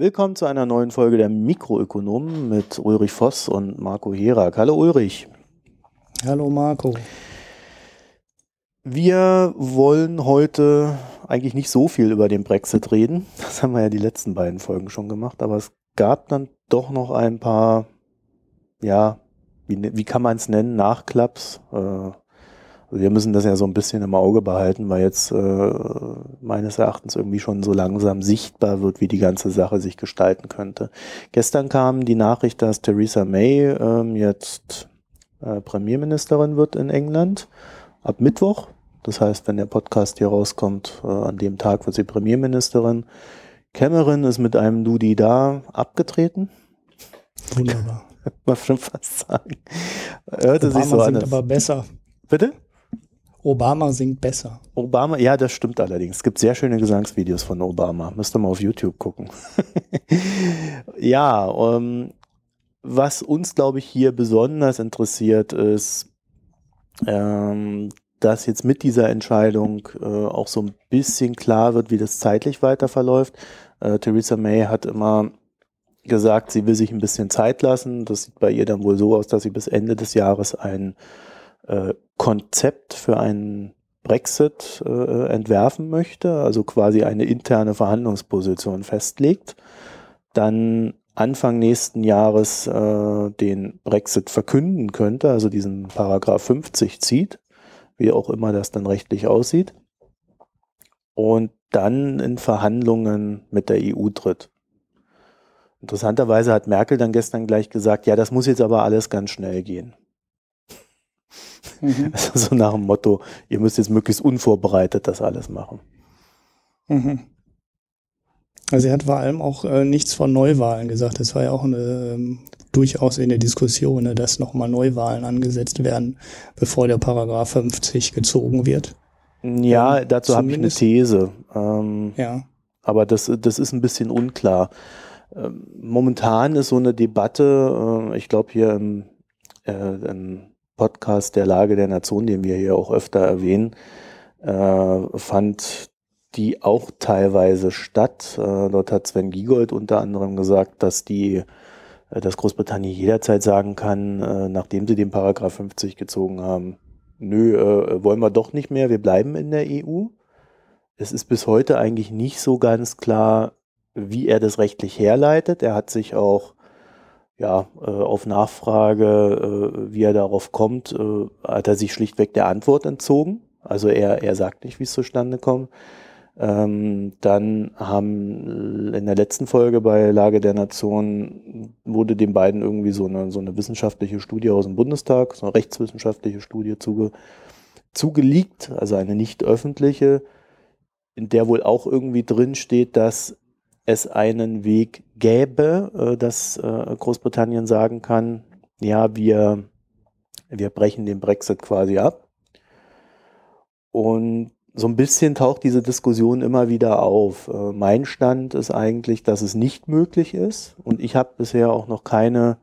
Willkommen zu einer neuen Folge der Mikroökonomen mit Ulrich Voss und Marco Herak. Hallo Ulrich. Hallo Marco. Wir wollen heute eigentlich nicht so viel über den Brexit reden. Das haben wir ja die letzten beiden Folgen schon gemacht, aber es gab dann doch noch ein paar, ja, wie, wie kann man es nennen, Nachklaps. Äh, also wir müssen das ja so ein bisschen im Auge behalten, weil jetzt äh, meines Erachtens irgendwie schon so langsam sichtbar wird, wie die ganze Sache sich gestalten könnte. Gestern kam die Nachricht, dass Theresa May ähm, jetzt äh, Premierministerin wird in England ab Mittwoch. Das heißt, wenn der Podcast hier rauskommt, äh, an dem Tag wird sie Premierministerin. Cameron ist mit einem Dudi da abgetreten. Wunderbar. Man schon fast sagen. Hörte Obama sich so an. aber besser. Bitte? Obama singt besser. Obama, ja, das stimmt allerdings. Es gibt sehr schöne Gesangsvideos von Obama. Müsst ihr mal auf YouTube gucken. ja, ähm, was uns, glaube ich, hier besonders interessiert, ist, ähm, dass jetzt mit dieser Entscheidung äh, auch so ein bisschen klar wird, wie das zeitlich weiter verläuft. Äh, Theresa May hat immer gesagt, sie will sich ein bisschen Zeit lassen. Das sieht bei ihr dann wohl so aus, dass sie bis Ende des Jahres ein äh, Konzept für einen Brexit äh, entwerfen möchte, also quasi eine interne Verhandlungsposition festlegt, dann Anfang nächsten Jahres äh, den Brexit verkünden könnte, also diesen Paragraph 50 zieht, wie auch immer das dann rechtlich aussieht, und dann in Verhandlungen mit der EU tritt. Interessanterweise hat Merkel dann gestern gleich gesagt, ja, das muss jetzt aber alles ganz schnell gehen. Mhm. Also so nach dem Motto, ihr müsst jetzt möglichst unvorbereitet das alles machen. Mhm. Also er hat vor allem auch äh, nichts von Neuwahlen gesagt. Das war ja auch eine, ähm, durchaus in der Diskussion, ne, dass nochmal Neuwahlen angesetzt werden, bevor der Paragraph 50 gezogen wird. Ja, ähm, dazu habe ich eine These. Ähm, ja. Aber das, das ist ein bisschen unklar. Ähm, momentan ist so eine Debatte, äh, ich glaube hier im, äh, im Podcast der Lage der Nation, den wir hier auch öfter erwähnen, äh, fand die auch teilweise statt. Äh, dort hat Sven Giegold unter anderem gesagt, dass die, äh, dass Großbritannien jederzeit sagen kann, äh, nachdem sie den Paragraph 50 gezogen haben, nö, äh, wollen wir doch nicht mehr, wir bleiben in der EU. Es ist bis heute eigentlich nicht so ganz klar, wie er das rechtlich herleitet. Er hat sich auch ja, äh, auf Nachfrage, äh, wie er darauf kommt, äh, hat er sich schlichtweg der Antwort entzogen. Also er, er sagt nicht, wie es zustande kommt. Ähm, dann haben in der letzten Folge bei Lage der Nation wurde den beiden irgendwie so eine, so eine wissenschaftliche Studie aus dem Bundestag, so eine rechtswissenschaftliche Studie zuge, zugeliegt, also eine nicht öffentliche, in der wohl auch irgendwie drin steht, dass es einen Weg gäbe, äh, dass äh, Großbritannien sagen kann, ja, wir, wir brechen den Brexit quasi ab. Und so ein bisschen taucht diese Diskussion immer wieder auf. Äh, mein Stand ist eigentlich, dass es nicht möglich ist. Und ich habe bisher auch noch keine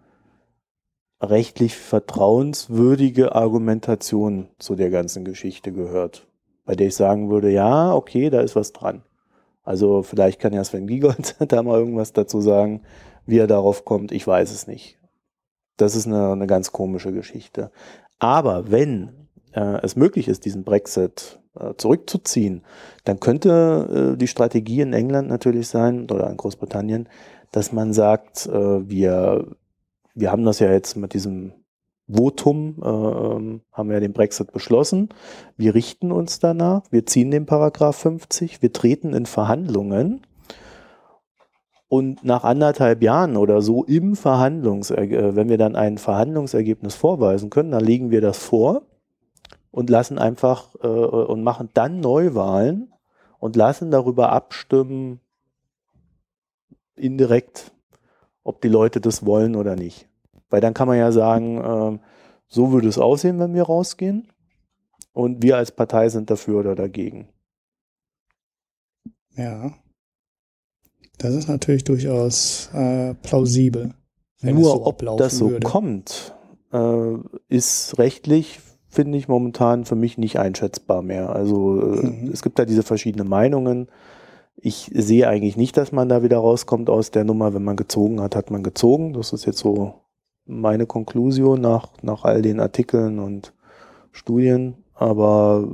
rechtlich vertrauenswürdige Argumentation zu der ganzen Geschichte gehört, bei der ich sagen würde, ja, okay, da ist was dran. Also vielleicht kann ja Sven Giegold da mal irgendwas dazu sagen, wie er darauf kommt. Ich weiß es nicht. Das ist eine, eine ganz komische Geschichte. Aber wenn äh, es möglich ist, diesen Brexit äh, zurückzuziehen, dann könnte äh, die Strategie in England natürlich sein oder in Großbritannien, dass man sagt, äh, wir, wir haben das ja jetzt mit diesem Votum äh, ähm, haben wir den Brexit beschlossen. Wir richten uns danach. Wir ziehen den Paragraph 50. Wir treten in Verhandlungen. Und nach anderthalb Jahren oder so im Verhandlungs, äh, wenn wir dann ein Verhandlungsergebnis vorweisen können, dann legen wir das vor und lassen einfach äh, und machen dann Neuwahlen und lassen darüber abstimmen, indirekt, ob die Leute das wollen oder nicht. Weil dann kann man ja sagen, äh, so würde es aussehen, wenn wir rausgehen. Und wir als Partei sind dafür oder dagegen. Ja. Das ist natürlich durchaus äh, plausibel. Nur so ob das so würde. kommt, äh, ist rechtlich, finde ich, momentan für mich nicht einschätzbar mehr. Also äh, mhm. es gibt da diese verschiedenen Meinungen. Ich sehe eigentlich nicht, dass man da wieder rauskommt aus der Nummer. Wenn man gezogen hat, hat man gezogen. Das ist jetzt so meine Konklusion nach, nach all den Artikeln und Studien. Aber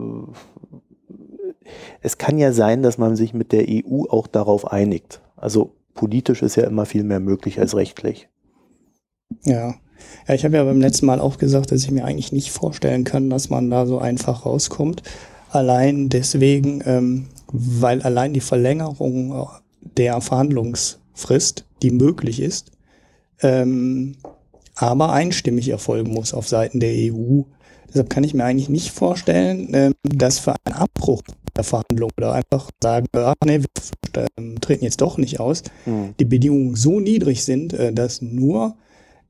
äh, es kann ja sein, dass man sich mit der EU auch darauf einigt. Also politisch ist ja immer viel mehr möglich als rechtlich. Ja. Ja, ich habe ja beim letzten Mal auch gesagt, dass ich mir eigentlich nicht vorstellen kann, dass man da so einfach rauskommt. Allein deswegen, ähm, weil allein die Verlängerung der Verhandlungsfrist, die möglich ist, ähm, aber einstimmig erfolgen muss auf Seiten der EU. Deshalb kann ich mir eigentlich nicht vorstellen, ähm, dass für einen Abbruch der Verhandlung oder einfach sagen, ach nee, wir ähm, treten jetzt doch nicht aus, mhm. die Bedingungen so niedrig sind, äh, dass nur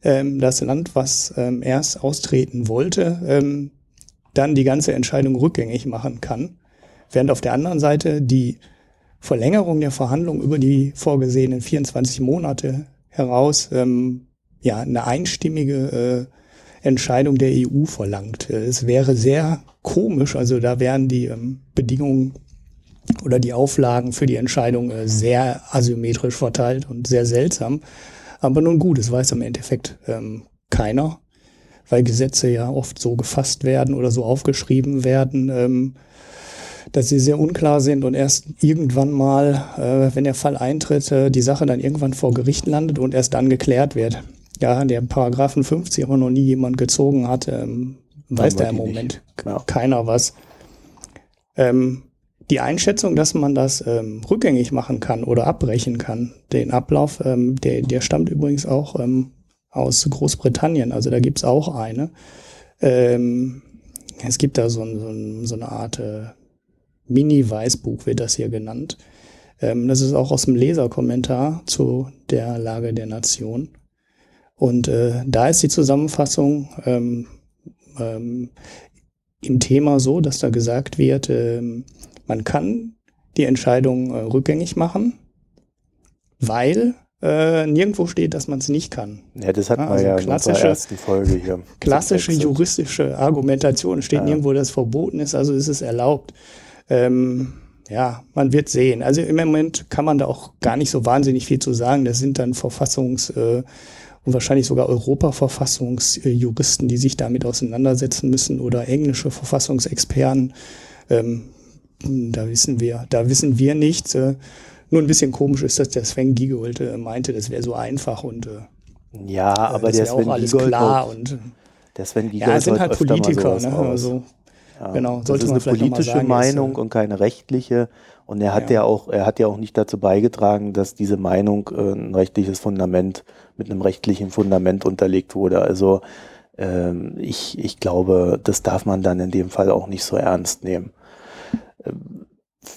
ähm, das Land, was erst austreten wollte, dann die ganze Entscheidung rückgängig machen kann. Während auf der anderen Seite die Verlängerung der Verhandlungen über die vorgesehenen 24 Monate heraus ähm, ja eine einstimmige äh, Entscheidung der EU verlangt. Es wäre sehr komisch, also da wären die ähm, Bedingungen oder die Auflagen für die Entscheidung äh, sehr asymmetrisch verteilt und sehr seltsam. Aber nun gut, es weiß im Endeffekt ähm, keiner, weil Gesetze ja oft so gefasst werden oder so aufgeschrieben werden, ähm, dass sie sehr unklar sind und erst irgendwann mal, äh, wenn der Fall eintritt, äh, die Sache dann irgendwann vor Gericht landet und erst dann geklärt wird. Ja, der Paragraphen 50 aber noch nie jemand gezogen hat, ähm, weiß da im Moment ja. keiner was. Ähm, die Einschätzung, dass man das ähm, rückgängig machen kann oder abbrechen kann, den Ablauf, ähm, der, der stammt übrigens auch ähm, aus Großbritannien. Also da gibt's auch eine. Ähm, es gibt da so, so, so eine Art äh, Mini-Weißbuch, wird das hier genannt. Ähm, das ist auch aus dem Leserkommentar zu der Lage der Nation. Und äh, da ist die Zusammenfassung ähm, ähm, im Thema so, dass da gesagt wird, ähm, man kann die Entscheidung äh, rückgängig machen, weil äh, nirgendwo steht, dass man es nicht kann. Ja, das hatten also wir ja in unserer ersten Folge hier. Klassische juristische Argumentation steht ja. nirgendwo, dass es verboten ist, also ist es erlaubt. Ähm, ja, man wird sehen. Also im Moment kann man da auch gar nicht so wahnsinnig viel zu sagen. Das sind dann Verfassungs- äh, und wahrscheinlich sogar Europa-Verfassungsjuristen, die sich damit auseinandersetzen müssen oder englische Verfassungsexperten. Ähm, da wissen wir, da wissen wir nichts. Äh, nur ein bisschen komisch ist, dass der Sven Giegold äh, meinte, das wäre so einfach und äh, ja, aber das der Sven auch alles Giegold klar und der Sven Giegold ja, sind halt Politiker, ne? Also, ja, genau, sollte das ist eine politische sagen, Meinung ist, und keine rechtliche. Und er hat ja. ja. auch, er hat ja auch nicht dazu beigetragen, dass diese Meinung äh, ein rechtliches Fundament mit einem rechtlichen Fundament unterlegt wurde. Also ähm, ich, ich glaube, das darf man dann in dem Fall auch nicht so ernst nehmen. Ähm,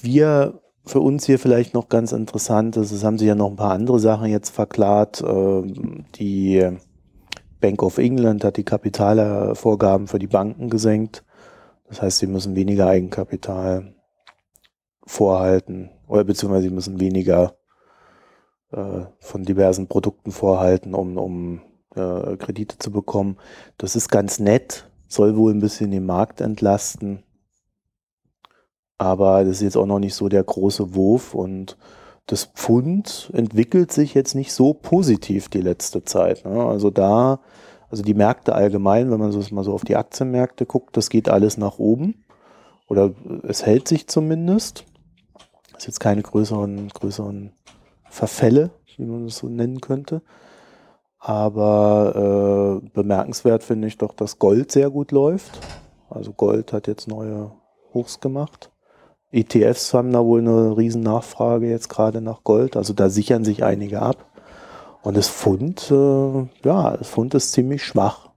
wir für uns hier vielleicht noch ganz interessant ist, es haben sich ja noch ein paar andere Sachen jetzt verklart. Ähm, die Bank of England hat die Kapitalvorgaben für die Banken gesenkt. Das heißt, sie müssen weniger Eigenkapital vorhalten oder beziehungsweise sie müssen weniger äh, von diversen Produkten vorhalten, um, um äh, Kredite zu bekommen. Das ist ganz nett, soll wohl ein bisschen den Markt entlasten. Aber das ist jetzt auch noch nicht so der große Wurf und das Pfund entwickelt sich jetzt nicht so positiv die letzte Zeit. Ne? Also da, also die Märkte allgemein, wenn man so mal so auf die Aktienmärkte guckt, das geht alles nach oben. Oder es hält sich zumindest. Ist jetzt keine größeren, größeren Verfälle, wie man es so nennen könnte. Aber äh, bemerkenswert finde ich doch, dass Gold sehr gut läuft. Also Gold hat jetzt neue Hochs gemacht. ETFs haben da wohl eine riesen Nachfrage jetzt gerade nach Gold. Also da sichern sich einige ab. Und das Pfund, äh, ja, das Pfund ist ziemlich schwach.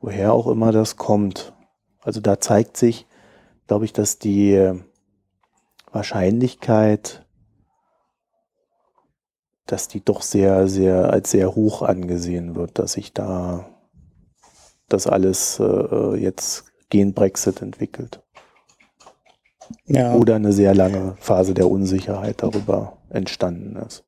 Woher auch immer das kommt. Also da zeigt sich, glaube ich, dass die Wahrscheinlichkeit, dass die doch sehr, sehr als sehr hoch angesehen wird, dass sich da das alles äh, jetzt gegen Brexit entwickelt. Ja. Oder eine sehr lange Phase der Unsicherheit darüber entstanden ist.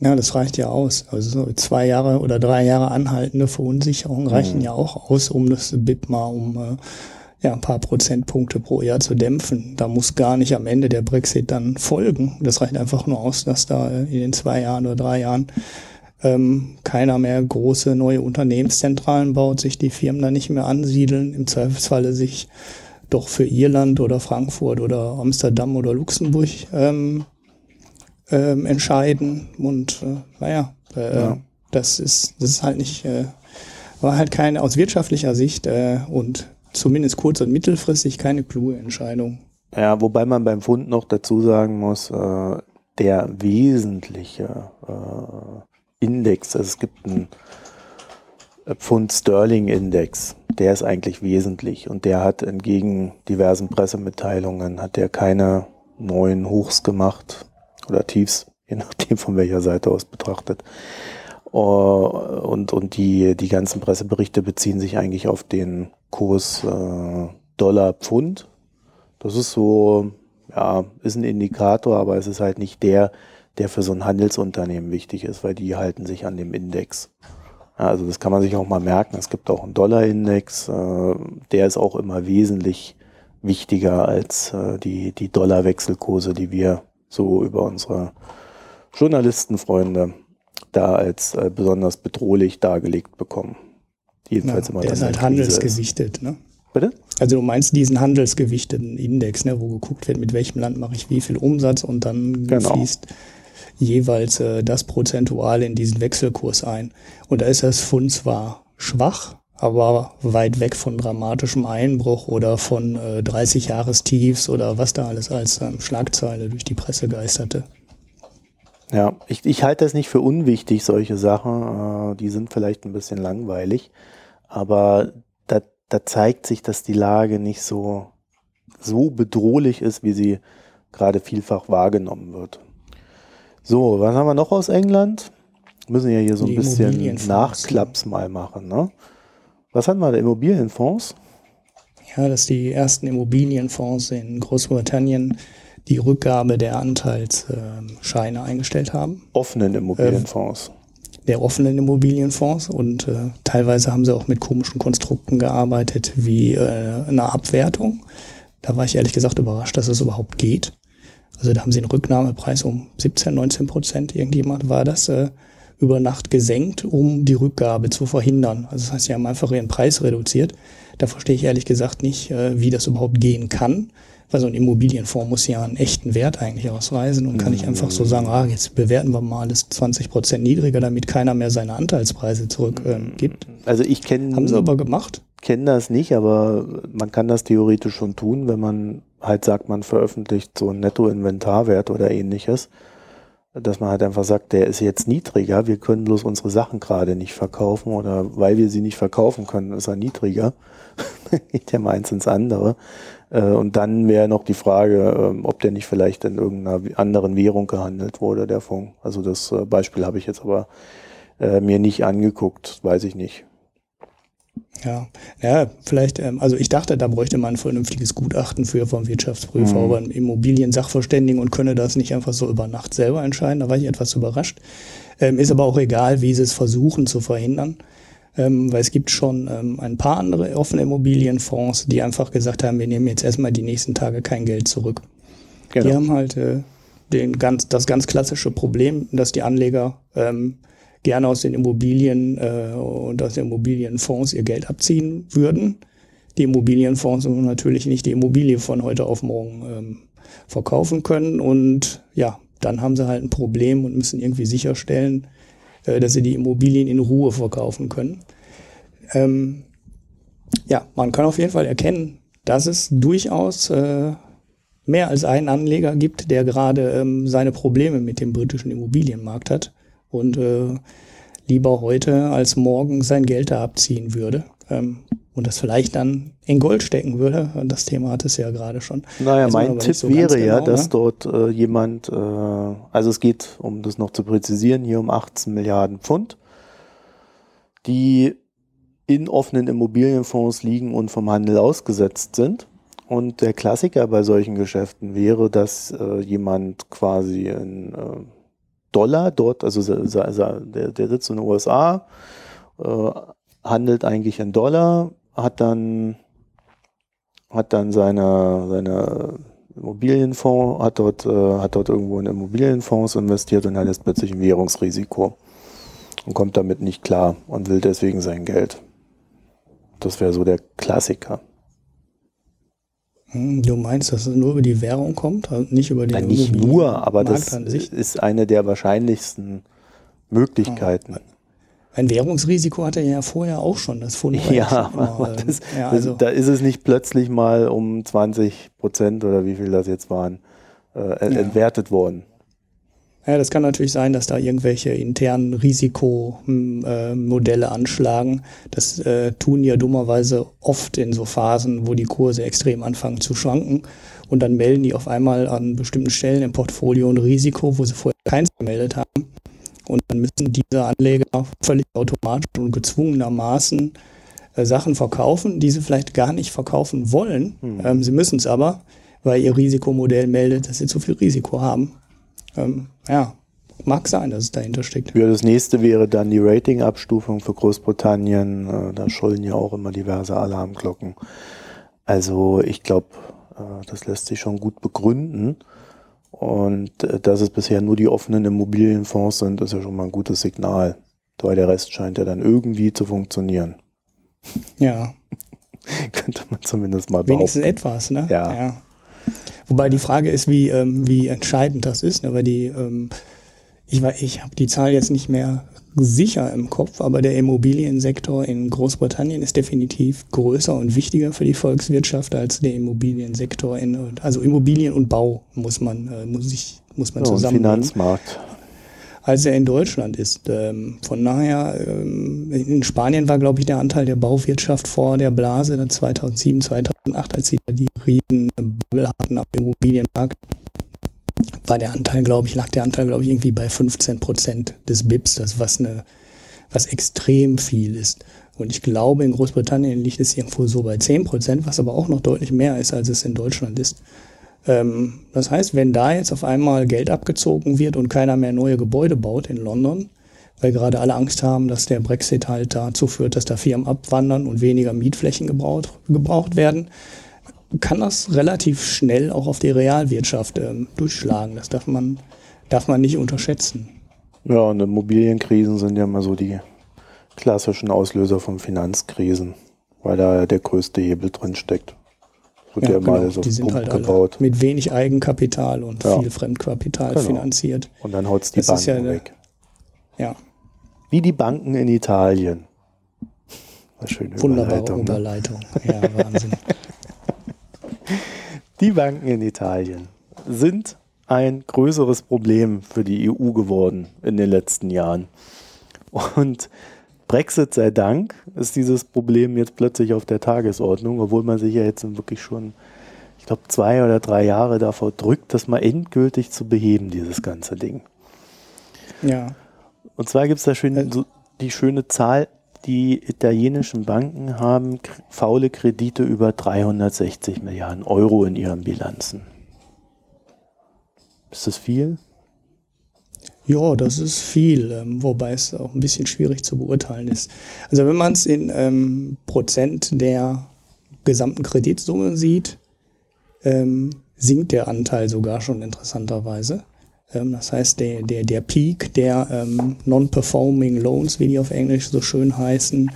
Ja, das reicht ja aus. Also so zwei Jahre oder drei Jahre anhaltende Verunsicherung reichen mhm. ja auch aus, um das BIP mal um äh, ja, ein paar Prozentpunkte pro Jahr zu dämpfen. Da muss gar nicht am Ende der Brexit dann folgen. Das reicht einfach nur aus, dass da in den zwei Jahren oder drei Jahren ähm, keiner mehr große neue Unternehmenszentralen baut, sich die Firmen da nicht mehr ansiedeln, im Zweifelsfalle sich doch für Irland oder Frankfurt oder Amsterdam oder Luxemburg ähm, ähm, entscheiden. Und äh, naja, äh, ja. das ist das ist halt nicht, äh, war halt keine aus wirtschaftlicher Sicht äh, und zumindest kurz- und mittelfristig keine kluge Entscheidung. Ja, wobei man beim Fund noch dazu sagen muss, äh, der wesentliche äh, Index, also es gibt einen Pfund Sterling Index, der ist eigentlich wesentlich und der hat entgegen diversen Pressemitteilungen hat der keine neuen Hochs gemacht oder Tiefs, je nachdem von welcher Seite aus betrachtet. Und, und die, die ganzen Presseberichte beziehen sich eigentlich auf den Kurs äh, Dollar-Pfund. Das ist so, ja, ist ein Indikator, aber es ist halt nicht der, der für so ein Handelsunternehmen wichtig ist, weil die halten sich an dem Index. Also das kann man sich auch mal merken. Es gibt auch einen Dollar-Index, äh, der ist auch immer wesentlich wichtiger als äh, die, die Dollar-Wechselkurse, die wir so über unsere Journalistenfreunde da als äh, besonders bedrohlich dargelegt bekommen. Jedenfalls ja, immer der ist halt handelsgewichtet, ne? Bitte? Also du meinst diesen handelsgewichteten Index, ne, wo geguckt wird, mit welchem Land mache ich wie viel Umsatz und dann genau. fließt jeweils äh, das Prozentual in diesen Wechselkurs ein. Und da ist das Fund zwar schwach, aber weit weg von dramatischem Einbruch oder von äh, 30 Jahrestiefs oder was da alles als ähm, Schlagzeile durch die Presse geisterte. Ja, ich, ich halte das nicht für unwichtig, solche Sachen. Äh, die sind vielleicht ein bisschen langweilig, aber da, da zeigt sich, dass die Lage nicht so, so bedrohlich ist, wie sie gerade vielfach wahrgenommen wird. So, was haben wir noch aus England? Wir müssen ja hier so ein bisschen Nachklaps mal machen. Ne? Was hatten wir da? Immobilienfonds? Ja, dass die ersten Immobilienfonds in Großbritannien die Rückgabe der Anteilsscheine eingestellt haben. Offenen Immobilienfonds. Äh, der offenen Immobilienfonds und äh, teilweise haben sie auch mit komischen Konstrukten gearbeitet wie äh, eine Abwertung. Da war ich ehrlich gesagt überrascht, dass es überhaupt geht. Also da haben sie einen Rücknahmepreis um 17, 19 Prozent, irgendjemand war das, äh, über Nacht gesenkt, um die Rückgabe zu verhindern. Also das heißt, sie haben einfach ihren Preis reduziert. Da verstehe ich ehrlich gesagt nicht, äh, wie das überhaupt gehen kann weil so ein Immobilienfonds muss ja einen echten Wert eigentlich ausweisen und kann nicht einfach so sagen, ah, jetzt bewerten wir mal alles 20 Prozent niedriger, damit keiner mehr seine Anteilspreise zurückgibt. Äh, also ich kenne... Haben sie aber gemacht? kenne das nicht, aber man kann das theoretisch schon tun, wenn man halt sagt, man veröffentlicht so einen Nettoinventarwert oder ähnliches, dass man halt einfach sagt, der ist jetzt niedriger, wir können bloß unsere Sachen gerade nicht verkaufen oder weil wir sie nicht verkaufen können, ist er niedriger. Geht ja meins ins andere. Äh, und dann wäre noch die Frage, ähm, ob der nicht vielleicht in irgendeiner anderen Währung gehandelt wurde, der Fonds. Also das äh, Beispiel habe ich jetzt aber äh, mir nicht angeguckt, weiß ich nicht. Ja, ja, vielleicht, ähm, also ich dachte, da bräuchte man ein vernünftiges Gutachten für vom Wirtschaftsprüfer, mhm. aber ein Immobilien-Sachverständigen und könne das nicht einfach so über Nacht selber entscheiden. Da war ich etwas überrascht. Ähm, ist aber auch egal, wie sie es versuchen zu verhindern ähm, weil es gibt schon ähm, ein paar andere offene Immobilienfonds, die einfach gesagt haben, wir nehmen jetzt erstmal die nächsten Tage kein Geld zurück. Genau. Die haben halt äh, den ganz, das ganz klassische Problem, dass die Anleger ähm, gerne aus den Immobilien äh, und aus den Immobilienfonds ihr Geld abziehen würden. Die Immobilienfonds natürlich nicht die Immobilie von heute auf morgen ähm, verkaufen können und ja, dann haben sie halt ein Problem und müssen irgendwie sicherstellen, äh, dass sie die Immobilien in Ruhe verkaufen können. Ähm, ja, man kann auf jeden Fall erkennen, dass es durchaus äh, mehr als einen Anleger gibt, der gerade ähm, seine Probleme mit dem britischen Immobilienmarkt hat und äh, lieber heute als morgen sein Geld da abziehen würde. Ähm, und das vielleicht dann in Gold stecken würde. Das Thema hat es ja gerade schon. Naja, mein Tipp so wäre genau, ja, dass ne? dort äh, jemand, äh, also es geht, um das noch zu präzisieren, hier um 18 Milliarden Pfund, die in offenen Immobilienfonds liegen und vom Handel ausgesetzt sind. Und der Klassiker bei solchen Geschäften wäre, dass äh, jemand quasi in äh, Dollar dort, also der, der sitzt in den USA, äh, handelt eigentlich in Dollar, hat dann hat dann seine, seine Immobilienfonds, hat dort, äh, hat dort irgendwo in Immobilienfonds investiert und hat jetzt plötzlich ein Währungsrisiko und kommt damit nicht klar und will deswegen sein Geld. Das wäre so der Klassiker. Hm, du meinst, dass es nur über die Währung kommt, also nicht über den Nein, nicht nur, aber das ist eine der wahrscheinlichsten Möglichkeiten. Ein Währungsrisiko hatte er ja vorher auch schon, das Fund. Ja, aber das, ja also da ist es nicht plötzlich mal um 20 Prozent oder wie viel das jetzt waren, äh, ja. entwertet worden. Ja, das kann natürlich sein, dass da irgendwelche internen Risikomodelle anschlagen. Das äh, tun ja dummerweise oft in so Phasen, wo die Kurse extrem anfangen zu schwanken. Und dann melden die auf einmal an bestimmten Stellen im Portfolio ein Risiko, wo sie vorher keins gemeldet haben. Und dann müssen diese Anleger völlig automatisch und gezwungenermaßen äh, Sachen verkaufen, die sie vielleicht gar nicht verkaufen wollen. Mhm. Ähm, sie müssen es aber, weil ihr Risikomodell meldet, dass sie zu viel Risiko haben. Ähm, ja, mag sein, dass es dahinter steckt. Ja, das nächste wäre dann die Ratingabstufung für Großbritannien. Äh, da schollen ja auch immer diverse Alarmglocken. Also ich glaube, äh, das lässt sich schon gut begründen. Und äh, dass es bisher nur die offenen Immobilienfonds sind, ist ja schon mal ein gutes Signal. Weil der Rest scheint ja dann irgendwie zu funktionieren. Ja. Könnte man zumindest mal behaupten. Wenigstens etwas, ne? Ja. ja. Wobei die Frage ist, wie, ähm, wie entscheidend das ist, ne? weil die, ähm, ich, ich habe die Zahl jetzt nicht mehr sicher im Kopf, aber der Immobiliensektor in Großbritannien ist definitiv größer und wichtiger für die Volkswirtschaft als der Immobiliensektor in, also Immobilien und Bau muss man, äh, muss ich, muss man ja, zusammen. Finanzmarkt als er in Deutschland ist. Ähm, von daher, ähm, in Spanien war, glaube ich, der Anteil der Bauwirtschaft vor der Blase dann 2007, 2008, als sie die riesen Bubble hatten am Immobilienmarkt, war der Anteil, glaube ich, lag der Anteil, glaube ich, irgendwie bei 15 Prozent des BIPs, das was eine, was extrem viel ist. Und ich glaube, in Großbritannien liegt es irgendwo so bei 10 Prozent, was aber auch noch deutlich mehr ist, als es in Deutschland ist. Ähm, das heißt, wenn da jetzt auf einmal Geld abgezogen wird und keiner mehr neue Gebäude baut in London, weil gerade alle Angst haben, dass der Brexit halt dazu führt, dass da Firmen abwandern und weniger Mietflächen gebraucht, gebraucht werden, kann das relativ schnell auch auf die Realwirtschaft ähm, durchschlagen. Das darf man, darf man nicht unterschätzen. Ja, und Immobilienkrisen sind ja mal so die klassischen Auslöser von Finanzkrisen, weil da der größte Hebel drin steckt. Wird ja, ja genau. mal so die sind halt gebaut. mit wenig Eigenkapital und ja. viel Fremdkapital genau. finanziert. Und dann haut es die das Banken ja weg. Ja. Wie die Banken in Italien. Eine schöne Wunderbare Überleitung. Überleitung. Ne? Ja, Wahnsinn. Die Banken in Italien sind ein größeres Problem für die EU geworden in den letzten Jahren. Und Brexit sei Dank ist dieses Problem jetzt plötzlich auf der Tagesordnung, obwohl man sich ja jetzt wirklich schon, ich glaube, zwei oder drei Jahre davor drückt, das mal endgültig zu beheben, dieses ganze Ding. Ja. Und zwar gibt es da schön, so die schöne Zahl, die italienischen Banken haben faule Kredite über 360 Milliarden Euro in ihren Bilanzen. Ist das viel? Ja, das ist viel, ähm, wobei es auch ein bisschen schwierig zu beurteilen ist. Also wenn man es in ähm, Prozent der gesamten Kreditsumme sieht, ähm, sinkt der Anteil sogar schon interessanterweise. Ähm, das heißt, der, der, der Peak der ähm, Non-Performing Loans, wie die auf Englisch so schön heißen,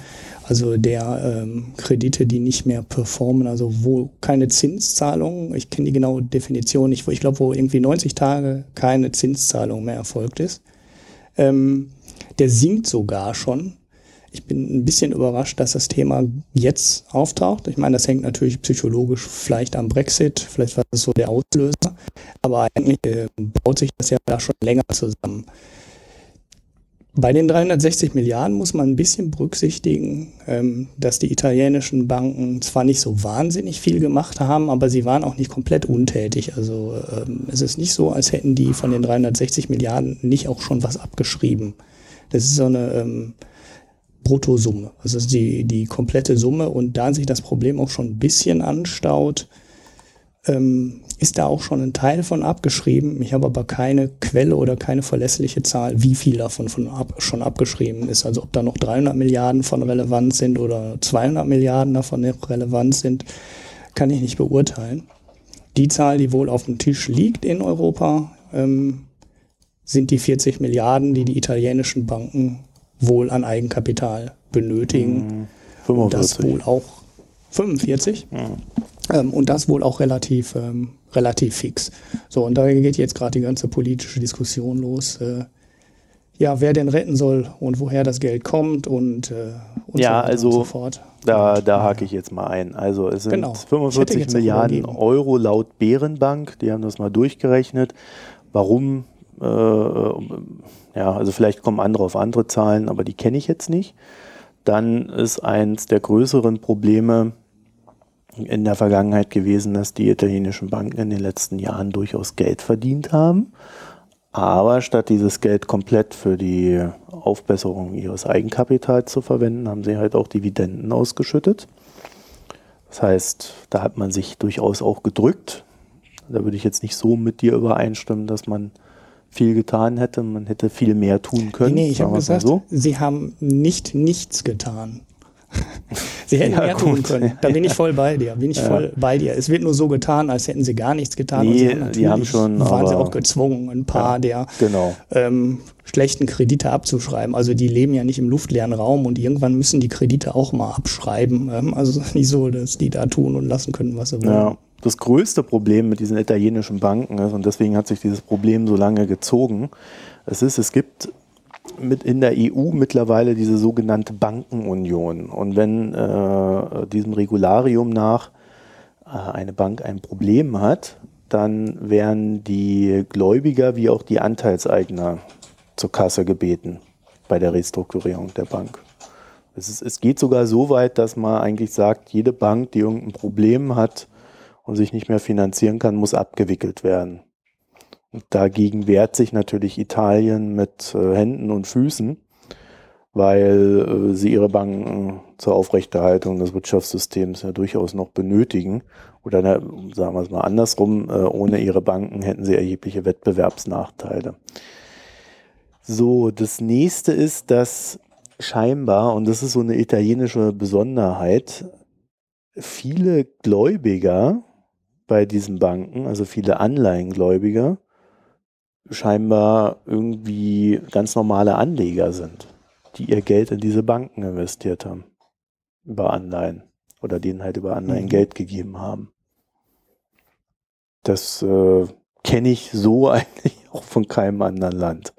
also der ähm, Kredite, die nicht mehr performen, also wo keine Zinszahlung, ich kenne die genaue Definition nicht, wo ich glaube, wo irgendwie 90 Tage keine Zinszahlung mehr erfolgt ist, ähm, der sinkt sogar schon. Ich bin ein bisschen überrascht, dass das Thema jetzt auftaucht. Ich meine, das hängt natürlich psychologisch vielleicht am Brexit, vielleicht war das so der Auslöser, aber eigentlich äh, baut sich das ja da schon länger zusammen. Bei den 360 Milliarden muss man ein bisschen berücksichtigen, ähm, dass die italienischen Banken zwar nicht so wahnsinnig viel gemacht haben, aber sie waren auch nicht komplett untätig. Also ähm, es ist nicht so, als hätten die von den 360 Milliarden nicht auch schon was abgeschrieben. Das ist so eine ähm, Bruttosumme. Also die, die komplette Summe und da sich das Problem auch schon ein bisschen anstaut, ähm, ist da auch schon ein Teil von abgeschrieben. Ich habe aber keine Quelle oder keine verlässliche Zahl, wie viel davon von ab, schon abgeschrieben ist. Also ob da noch 300 Milliarden von relevant sind oder 200 Milliarden davon relevant sind, kann ich nicht beurteilen. Die Zahl, die wohl auf dem Tisch liegt in Europa, ähm, sind die 40 Milliarden, die die italienischen Banken wohl an Eigenkapital benötigen. 45. Und das wohl auch 45. Ähm, und das wohl auch relativ, ähm, relativ fix. So, und da geht jetzt gerade die ganze politische Diskussion los. Äh, ja, wer denn retten soll und woher das Geld kommt und, äh, und Ja, so weiter also und so fort. Da, da hake ich jetzt mal ein. Also es sind Genau. Ich hätte 45 jetzt auch Milliarden. Euro laut Bärenbank. Die haben das mal durchgerechnet. Warum? Äh, ähm, ja, also vielleicht kommen andere auf andere Zahlen, aber die kenne ich jetzt nicht. Dann ist eins der größeren Probleme in der Vergangenheit gewesen, dass die italienischen Banken in den letzten Jahren durchaus Geld verdient haben. Aber statt dieses Geld komplett für die Aufbesserung ihres Eigenkapitals zu verwenden, haben sie halt auch Dividenden ausgeschüttet. Das heißt, da hat man sich durchaus auch gedrückt. Da würde ich jetzt nicht so mit dir übereinstimmen, dass man viel getan hätte. Man hätte viel mehr tun können. Nee, nee, ich habe gesagt, so. sie haben nicht nichts getan. sie hätten Ja, mehr tun gut. können. Da bin ich voll bei dir. Bin ich voll bei dir. Es wird nur so getan, als hätten sie gar nichts getan. und Nee, sie die natürlich haben schon, waren sie auch gezwungen, ein paar der Genau. ähm, schlechten Kredite abzuschreiben. Also die leben ja nicht im luftleeren Raum und irgendwann müssen die Kredite auch mal abschreiben. Ähm, also nicht so, dass die da tun und lassen können, was sie wollen. Ja, das größte Problem mit diesen italienischen Banken ist, und deswegen hat sich dieses Problem so lange gezogen, es ist, es gibt mit in der EU mittlerweile diese sogenannte Bankenunion. Und wenn äh, diesem Regularium nach äh, eine Bank ein Problem hat, dann werden die Gläubiger wie auch die Anteilseigner zur Kasse gebeten bei der Restrukturierung der Bank. Es, ist, es geht sogar so weit, dass man eigentlich sagt, jede Bank, die irgendein Problem hat und sich nicht mehr finanzieren kann, muss abgewickelt werden. Und dagegen wehrt sich natürlich Italien mit äh, Händen und Füßen, weil äh, sie ihre Banken zur Aufrechterhaltung des Wirtschaftssystems ja durchaus noch benötigen. Oder na, sagen wir es mal andersrum, äh, ohne ihre Banken hätten sie erhebliche Wettbewerbsnachteile. So, das nächste ist, dass scheinbar, und das ist so eine italienische Besonderheit, viele Gläubiger bei diesen Banken, also viele Anleihengläubiger, scheinbar irgendwie ganz normale Anleger sind, die ihr Geld in diese Banken investiert haben. Über Anleihen. Oder denen halt über Anleihen Mhm. Geld gegeben haben. Das äh, kenne ich so eigentlich auch von keinem anderen Land.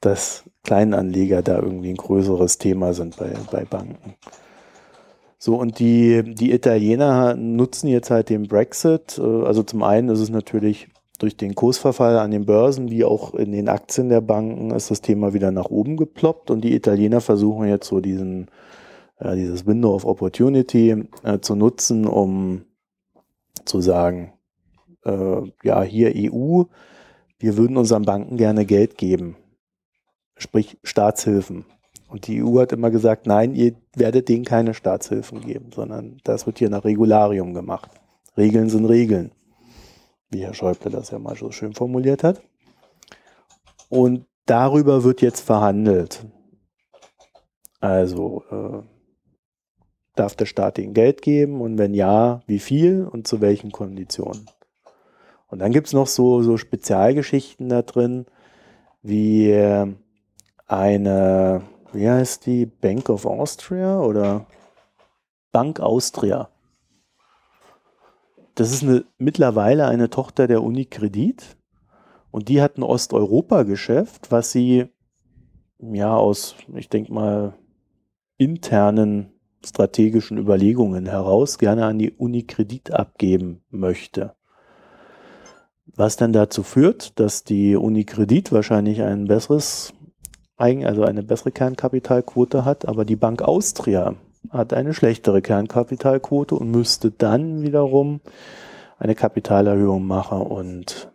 Dass Kleinanleger da irgendwie ein größeres Thema sind bei, bei Banken. So, und die, die Italiener nutzen jetzt halt den Brexit. Äh, Also zum einen ist es natürlich durch den Kursverfall an den Börsen wie auch in den Aktien der Banken ist das Thema wieder nach oben geploppt und die Italiener versuchen jetzt so diesen, äh, dieses Window of Opportunity äh, zu nutzen, um zu sagen, ja, hier EU, wir würden unseren Banken gerne Geld geben, sprich Staatshilfen. Und die EU hat immer gesagt, nein, ihr werdet denen keine Staatshilfen geben, sondern das wird hier nach Regularium gemacht. Regeln sind Regeln, wie Herr Schäuble das ja mal so schön formuliert hat. Und darüber wird jetzt verhandelt. Also äh, darf der Staat ihnen Geld geben und wenn ja, wie viel und zu welchen Konditionen. Und dann gibt es noch so, so Spezialgeschichten da drin, wie eine, wie heißt die, Bank of Austria oder Bank Austria. Das ist eine, mittlerweile eine Tochter der Unikredit und die hat ein Osteuropa-Geschäft, was sie ja aus, ich denke mal, internen strategischen Überlegungen heraus gerne an die Unikredit abgeben möchte. Was dann dazu führt, dass die Unikredit wahrscheinlich ein besseres also eine bessere Kernkapitalquote hat, aber die Bank Austria hat eine schlechtere Kernkapitalquote und müsste dann wiederum eine Kapitalerhöhung machen und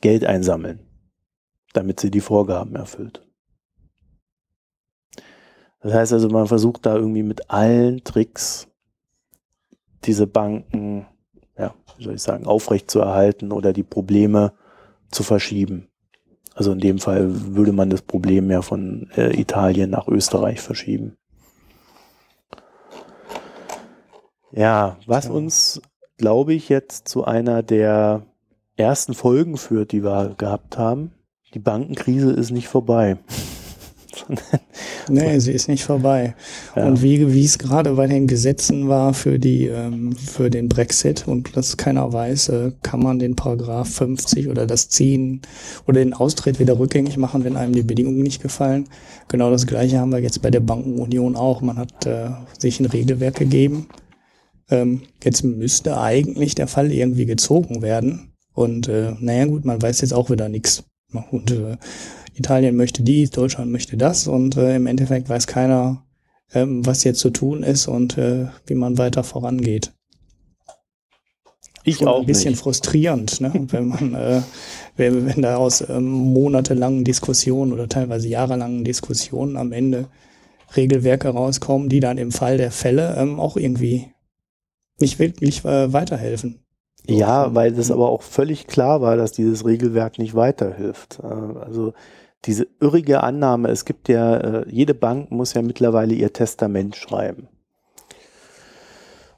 Geld einsammeln, damit sie die Vorgaben erfüllt. Das heißt also, man versucht da irgendwie mit allen Tricks diese Banken, ja, wie soll ich sagen, aufrechtzuerhalten oder die Probleme zu verschieben. Also in dem Fall würde man das Problem ja von äh, Italien nach Österreich verschieben. Ja, was Ja. uns, glaube ich, jetzt zu einer der ersten Folgen führt, die wir gehabt haben. Die Bankenkrise ist nicht vorbei. Nee, sie ist nicht vorbei. Ja. Und wie, wie es gerade bei den Gesetzen war für die, ähm, für den Brexit und das keiner weiß, äh, kann man den Paragraph 50 oder das Ziehen oder den Austritt wieder rückgängig machen, wenn einem die Bedingungen nicht gefallen. Genau das Gleiche haben wir jetzt bei der Bankenunion auch. Man hat äh, sich ein Regelwerk gegeben. Ähm, jetzt müsste eigentlich der Fall irgendwie gezogen werden. Und äh, naja gut, man weiß jetzt auch wieder nichts. Und äh, Italien möchte dies, Deutschland möchte das und äh, im Endeffekt weiß keiner, ähm, was jetzt zu tun ist und äh, wie man weiter vorangeht. Ich Schon auch ein bisschen nicht. frustrierend, ne? wenn man, äh, wenn, wenn da aus ähm, monatelangen Diskussionen oder teilweise jahrelangen Diskussionen am Ende Regelwerke rauskommen, die dann im Fall der Fälle ähm, auch irgendwie nicht wirklich äh, weiterhelfen. Ja, weil das aber auch völlig klar war, dass dieses Regelwerk nicht weiterhilft. Äh, Also diese irrige Annahme, es gibt ja, äh, jede Bank muss ja mittlerweile ihr Testament schreiben.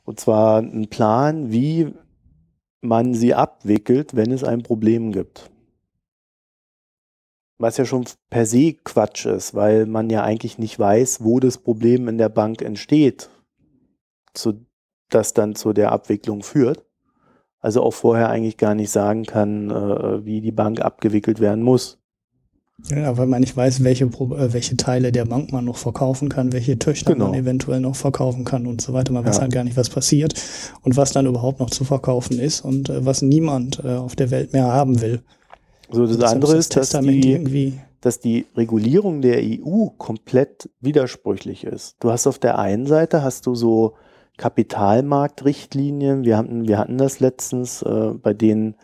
Und zwar einen Plan, wie man sie abwickelt, wenn es ein Problem gibt. Was ja schon per se Quatsch ist, weil man ja eigentlich nicht weiß, wo das Problem in der Bank entsteht, zu, das dann zu der Abwicklung führt. Also auch vorher eigentlich gar nicht sagen kann, äh, wie die Bank abgewickelt werden muss. Ja, weil man nicht weiß, welche, äh, welche Teile der Bank man noch verkaufen kann, welche Töchter Genau. man eventuell noch verkaufen kann und so weiter. Man weiß Ja. halt gar nicht, was passiert und was dann überhaupt noch zu verkaufen ist und äh, was niemand äh, auf der Welt mehr haben will. So, das Deshalb andere ist, dass Testament die, dass die Regulierung der EU komplett widersprüchlich ist. Du hast auf der einen Seite hast du so Kapitalmarktrichtlinien, wir hatten, wir hatten das letztens, äh, bei denen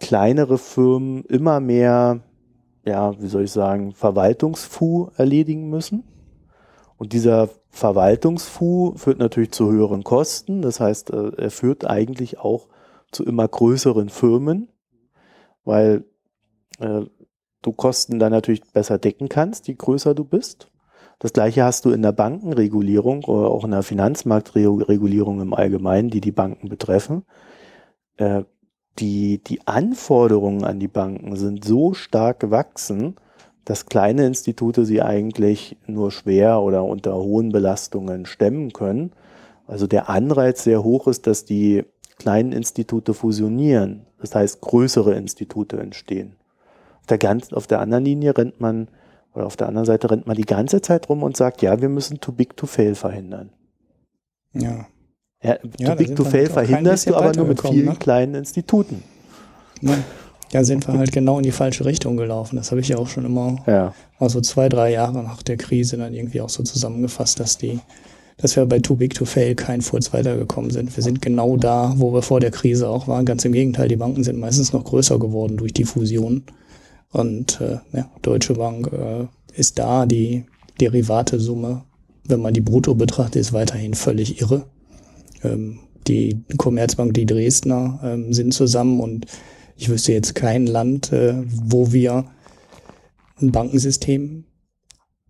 kleinere Firmen immer mehr, ja, wie soll ich sagen, Verwaltungsfu erledigen müssen. Und dieser Verwaltungsfu führt natürlich zu höheren Kosten. Das heißt, äh, er führt eigentlich auch zu immer größeren Firmen, weil äh, du Kosten dann natürlich besser decken kannst, je größer du bist. Das gleiche hast du in der Bankenregulierung oder auch in der Finanzmarktregulierung im Allgemeinen, die die Banken betreffen. Äh, die, die Anforderungen an die Banken sind so stark gewachsen, dass kleine Institute sie eigentlich nur schwer oder unter hohen Belastungen stemmen können. Also der Anreiz sehr hoch ist, dass die kleinen Institute fusionieren. Das heißt, größere Institute entstehen. Auf der, ganzen, auf der anderen Linie rennt man, oder auf der anderen Seite rennt man die ganze Zeit rum und sagt, ja, wir müssen too big to fail verhindern. ja, Ja, Ja, big to fail halt verhinderst du aber nur mit vielen ne? kleinen Instituten. ne? da sind wir halt genau in die falsche Richtung gelaufen. Das habe ich ja auch schon immer Ja. also zwei, drei Jahre nach der Krise dann irgendwie auch so zusammengefasst, dass die, dass wir bei Too Big to Fail kein Furz weitergekommen sind. Wir sind genau da, wo wir vor der Krise auch waren. Ganz im Gegenteil, die Banken sind meistens noch größer geworden durch die Fusion. Und äh, ja, Deutsche Bank äh, ist da, die Derivatesumme, wenn man die Brutto betrachtet, ist weiterhin völlig irre. Ähm, die Commerzbank, die Dresdner ähm, sind zusammen und ich wüsste jetzt kein Land, äh, wo wir ein Bankensystem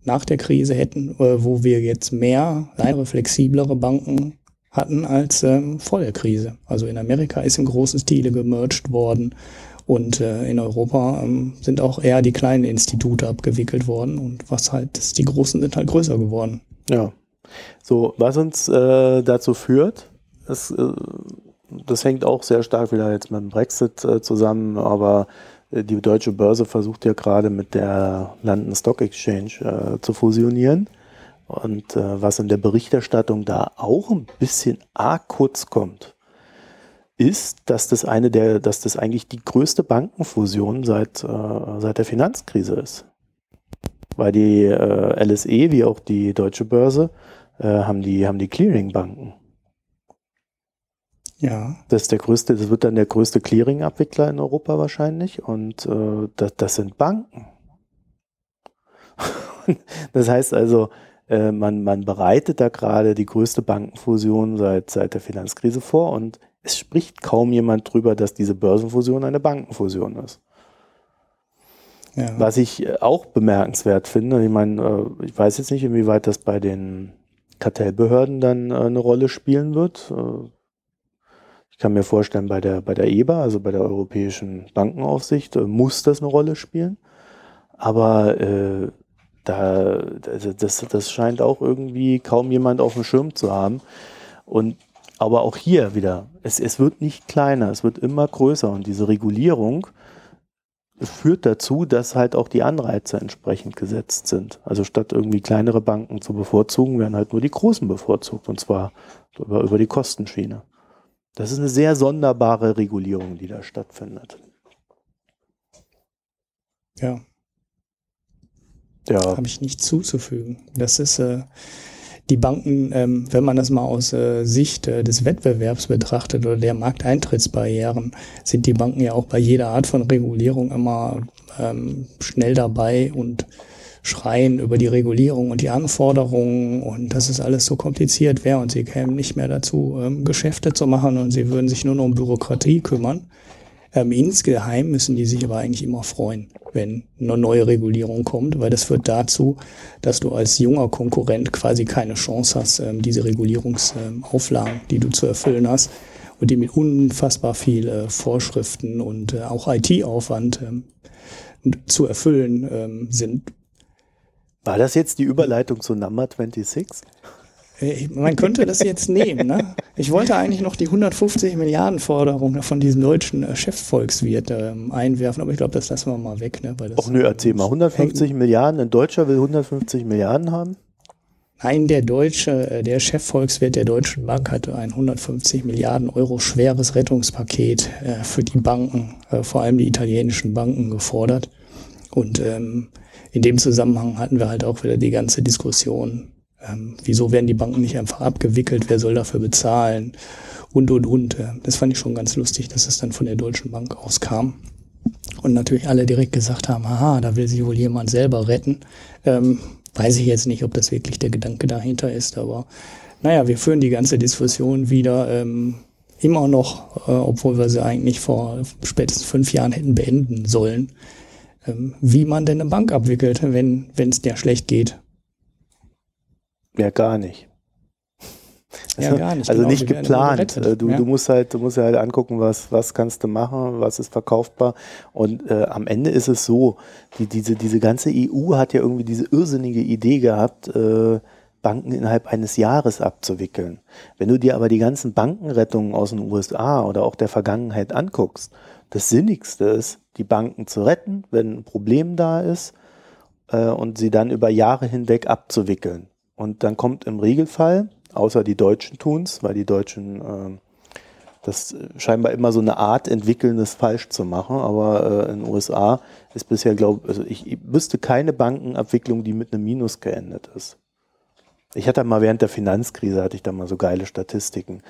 nach der Krise hätten, äh, wo wir jetzt mehr, kleinere, flexiblere Banken hatten als ähm, vor der Krise. Also in Amerika ist im großen Stile gemerged worden und äh, in Europa ähm, sind auch eher die kleinen Institute abgewickelt worden und was halt, die großen sind halt größer geworden. Ja. So, was uns äh, dazu führt, ist, äh, das hängt auch sehr stark wieder jetzt mit dem Brexit äh, zusammen, aber äh, die deutsche Börse versucht ja gerade mit der London Stock Exchange äh, zu fusionieren. Und äh, was in der Berichterstattung da auch ein bisschen arg kurz kommt, ist, dass das eine der, dass das eigentlich die größte Bankenfusion seit, seit der Finanzkrise ist. Weil die äh, LSE wie auch die deutsche Börse äh, haben die, haben die Clearingbanken. Ja, Das ist der größte, das wird dann der größte Clearing-Abwickler in Europa wahrscheinlich. Und äh, das, das sind Banken. das heißt also, äh, man, man bereitet da gerade die größte Bankenfusion seit, seit der Finanzkrise vor und es spricht kaum jemand drüber, dass diese Börsenfusion eine Bankenfusion ist. ja. Was ich auch bemerkenswert finde, ich meine, äh, ich weiß jetzt nicht, inwieweit das bei den Kartellbehörden dann äh, eine Rolle spielen wird. Äh, ich kann mir vorstellen, bei der, bei der EBA, also bei der Europäischen Bankenaufsicht, äh, muss das eine Rolle spielen. Aber äh, da, das, das scheint auch irgendwie kaum jemand auf dem Schirm zu haben. Und aber auch hier wieder, es, es wird nicht kleiner, es wird immer größer und diese Regulierung führt dazu, dass halt auch die Anreize entsprechend gesetzt sind. Also statt irgendwie kleinere Banken zu bevorzugen, werden halt nur die großen bevorzugt und zwar über, über die Kostenschiene. Das ist eine sehr sonderbare Regulierung, die da stattfindet. Ja. Ja. Habe ich nicht zuzufügen. Das ist äh, die Banken, ähm, wenn man das mal aus äh, Sicht äh, des Wettbewerbs betrachtet oder der Markteintrittsbarrieren, sind die Banken ja auch bei jeder Art von Regulierung immer ähm, schnell dabei und schreien über die Regulierung und die Anforderungen und dass es alles so kompliziert wäre und sie kämen nicht mehr dazu, ähm, Geschäfte zu machen und sie würden sich nur noch um Bürokratie kümmern. Ähm, insgeheim müssen die sich aber eigentlich immer freuen, wenn eine neue Regulierung kommt, weil das führt dazu, dass du als junger Konkurrent quasi keine Chance hast, ähm, diese Regulierungsauflagen, ähm, die du zu erfüllen hast und die mit unfassbar viel äh, Vorschriften und äh, auch IT-Aufwand ähm, zu erfüllen ähm, sind. War das jetzt die Überleitung zu Number 26? Äh, man könnte das jetzt nehmen. Ne? Ich wollte eigentlich noch die 150 Milliarden Forderung von diesem deutschen äh, Chefvolkswirt ähm, einwerfen, aber ich glaube, das lassen wir mal weg. Ne? Weil das, Och nö, erzähl mal. 150 Milliarden, ein Deutscher will 150 Milliarden haben? Nein, der deutsche, äh, der Chefvolkswirt der Deutschen Bank hatte ein 150 Milliarden Euro schweres Rettungspaket äh, für die Banken, äh, vor allem die italienischen Banken, gefordert. Und ähm, in dem Zusammenhang hatten wir halt auch wieder die ganze Diskussion ähm, wieso werden die Banken nicht einfach abgewickelt? Wer soll dafür bezahlen? Und, und, und. Das fand ich schon ganz lustig, dass es dann von der Deutschen Bank aus kam. Und natürlich alle direkt gesagt haben, aha, da will sich wohl jemand selber retten. Ähm, weiß ich jetzt nicht, ob das wirklich der Gedanke dahinter ist, aber naja, wir führen die ganze Diskussion wieder ähm, immer noch, äh, obwohl wir sie eigentlich vor spätestens fünf Jahren hätten beenden sollen, ähm, wie man denn eine Bank abwickelt, wenn es der schlecht geht. Ja, gar nicht. Ja, gar nicht. Also genau, nicht geplant. Äh, du, ja. du musst halt, du musst halt angucken, was, was kannst du machen, was ist verkaufbar. Und äh, am Ende ist es so, die, diese, diese ganze EU hat ja irgendwie diese irrsinnige Idee gehabt, äh, Banken innerhalb eines Jahres abzuwickeln. Wenn du dir aber die ganzen Bankenrettungen aus den USA oder auch der Vergangenheit anguckst, das Sinnigste ist, die Banken zu retten, wenn ein Problem da ist, äh, und sie dann über Jahre hinweg abzuwickeln. Und dann kommt im Regelfall, außer die Deutschen tun es, weil die Deutschen äh, das scheinbar immer so eine Art entwickeln, das falsch zu machen. Aber äh, in den USA ist bisher, glaube also ich, ich wüsste keine Bankenabwicklung, die mit einem Minus geendet ist. Ich hatte mal während der Finanzkrise, hatte ich da mal so geile Statistiken.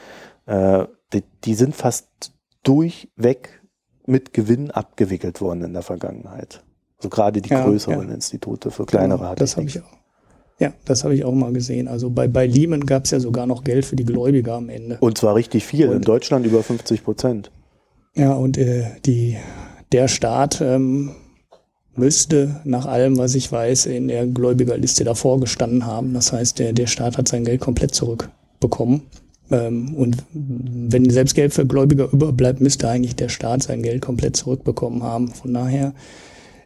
Äh, die, die sind fast durchweg mit Gewinn abgewickelt worden in der Vergangenheit. So also gerade die ja, größeren ja. Institute für kleinere genau, Das habe ich auch. Ja, das habe ich auch mal gesehen. Also bei, bei Lehman gab es ja sogar noch Geld für die Gläubiger am Ende. Und zwar richtig viel, und, in Deutschland über 50 Prozent. Ja, und äh, die, der Staat ähm, müsste nach allem, was ich weiß, in der Gläubigerliste davor gestanden haben. Das heißt, der, der Staat hat sein Geld komplett zurückbekommen. Ähm, und wenn selbst Geld für Gläubiger überbleibt, müsste eigentlich der Staat sein Geld komplett zurückbekommen haben. Von daher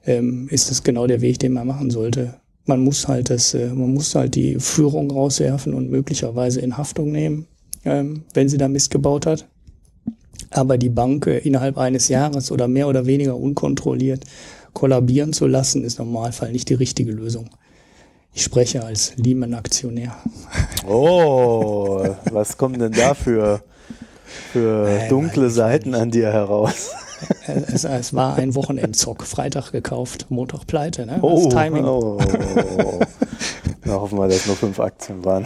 ähm, ist das genau der Weg, den man machen sollte man muss halt das, äh, man muss halt die Führung rauswerfen und möglicherweise in Haftung nehmen, ähm, wenn sie da Mist gebaut hat. Aber die Bank äh, innerhalb eines Jahres oder mehr oder weniger unkontrolliert kollabieren zu lassen, ist im Normalfall nicht die richtige Lösung. Ich spreche als Lehman-Aktionär. Oh, was kommen denn da für, für dunkle Seiten an dir heraus? Es, es, war ein Wochenendzock. Freitag gekauft, Montag pleite. Ne? Oh, das Timing. Oh, oh, Na, hoffen wir, dass nur fünf Aktien waren.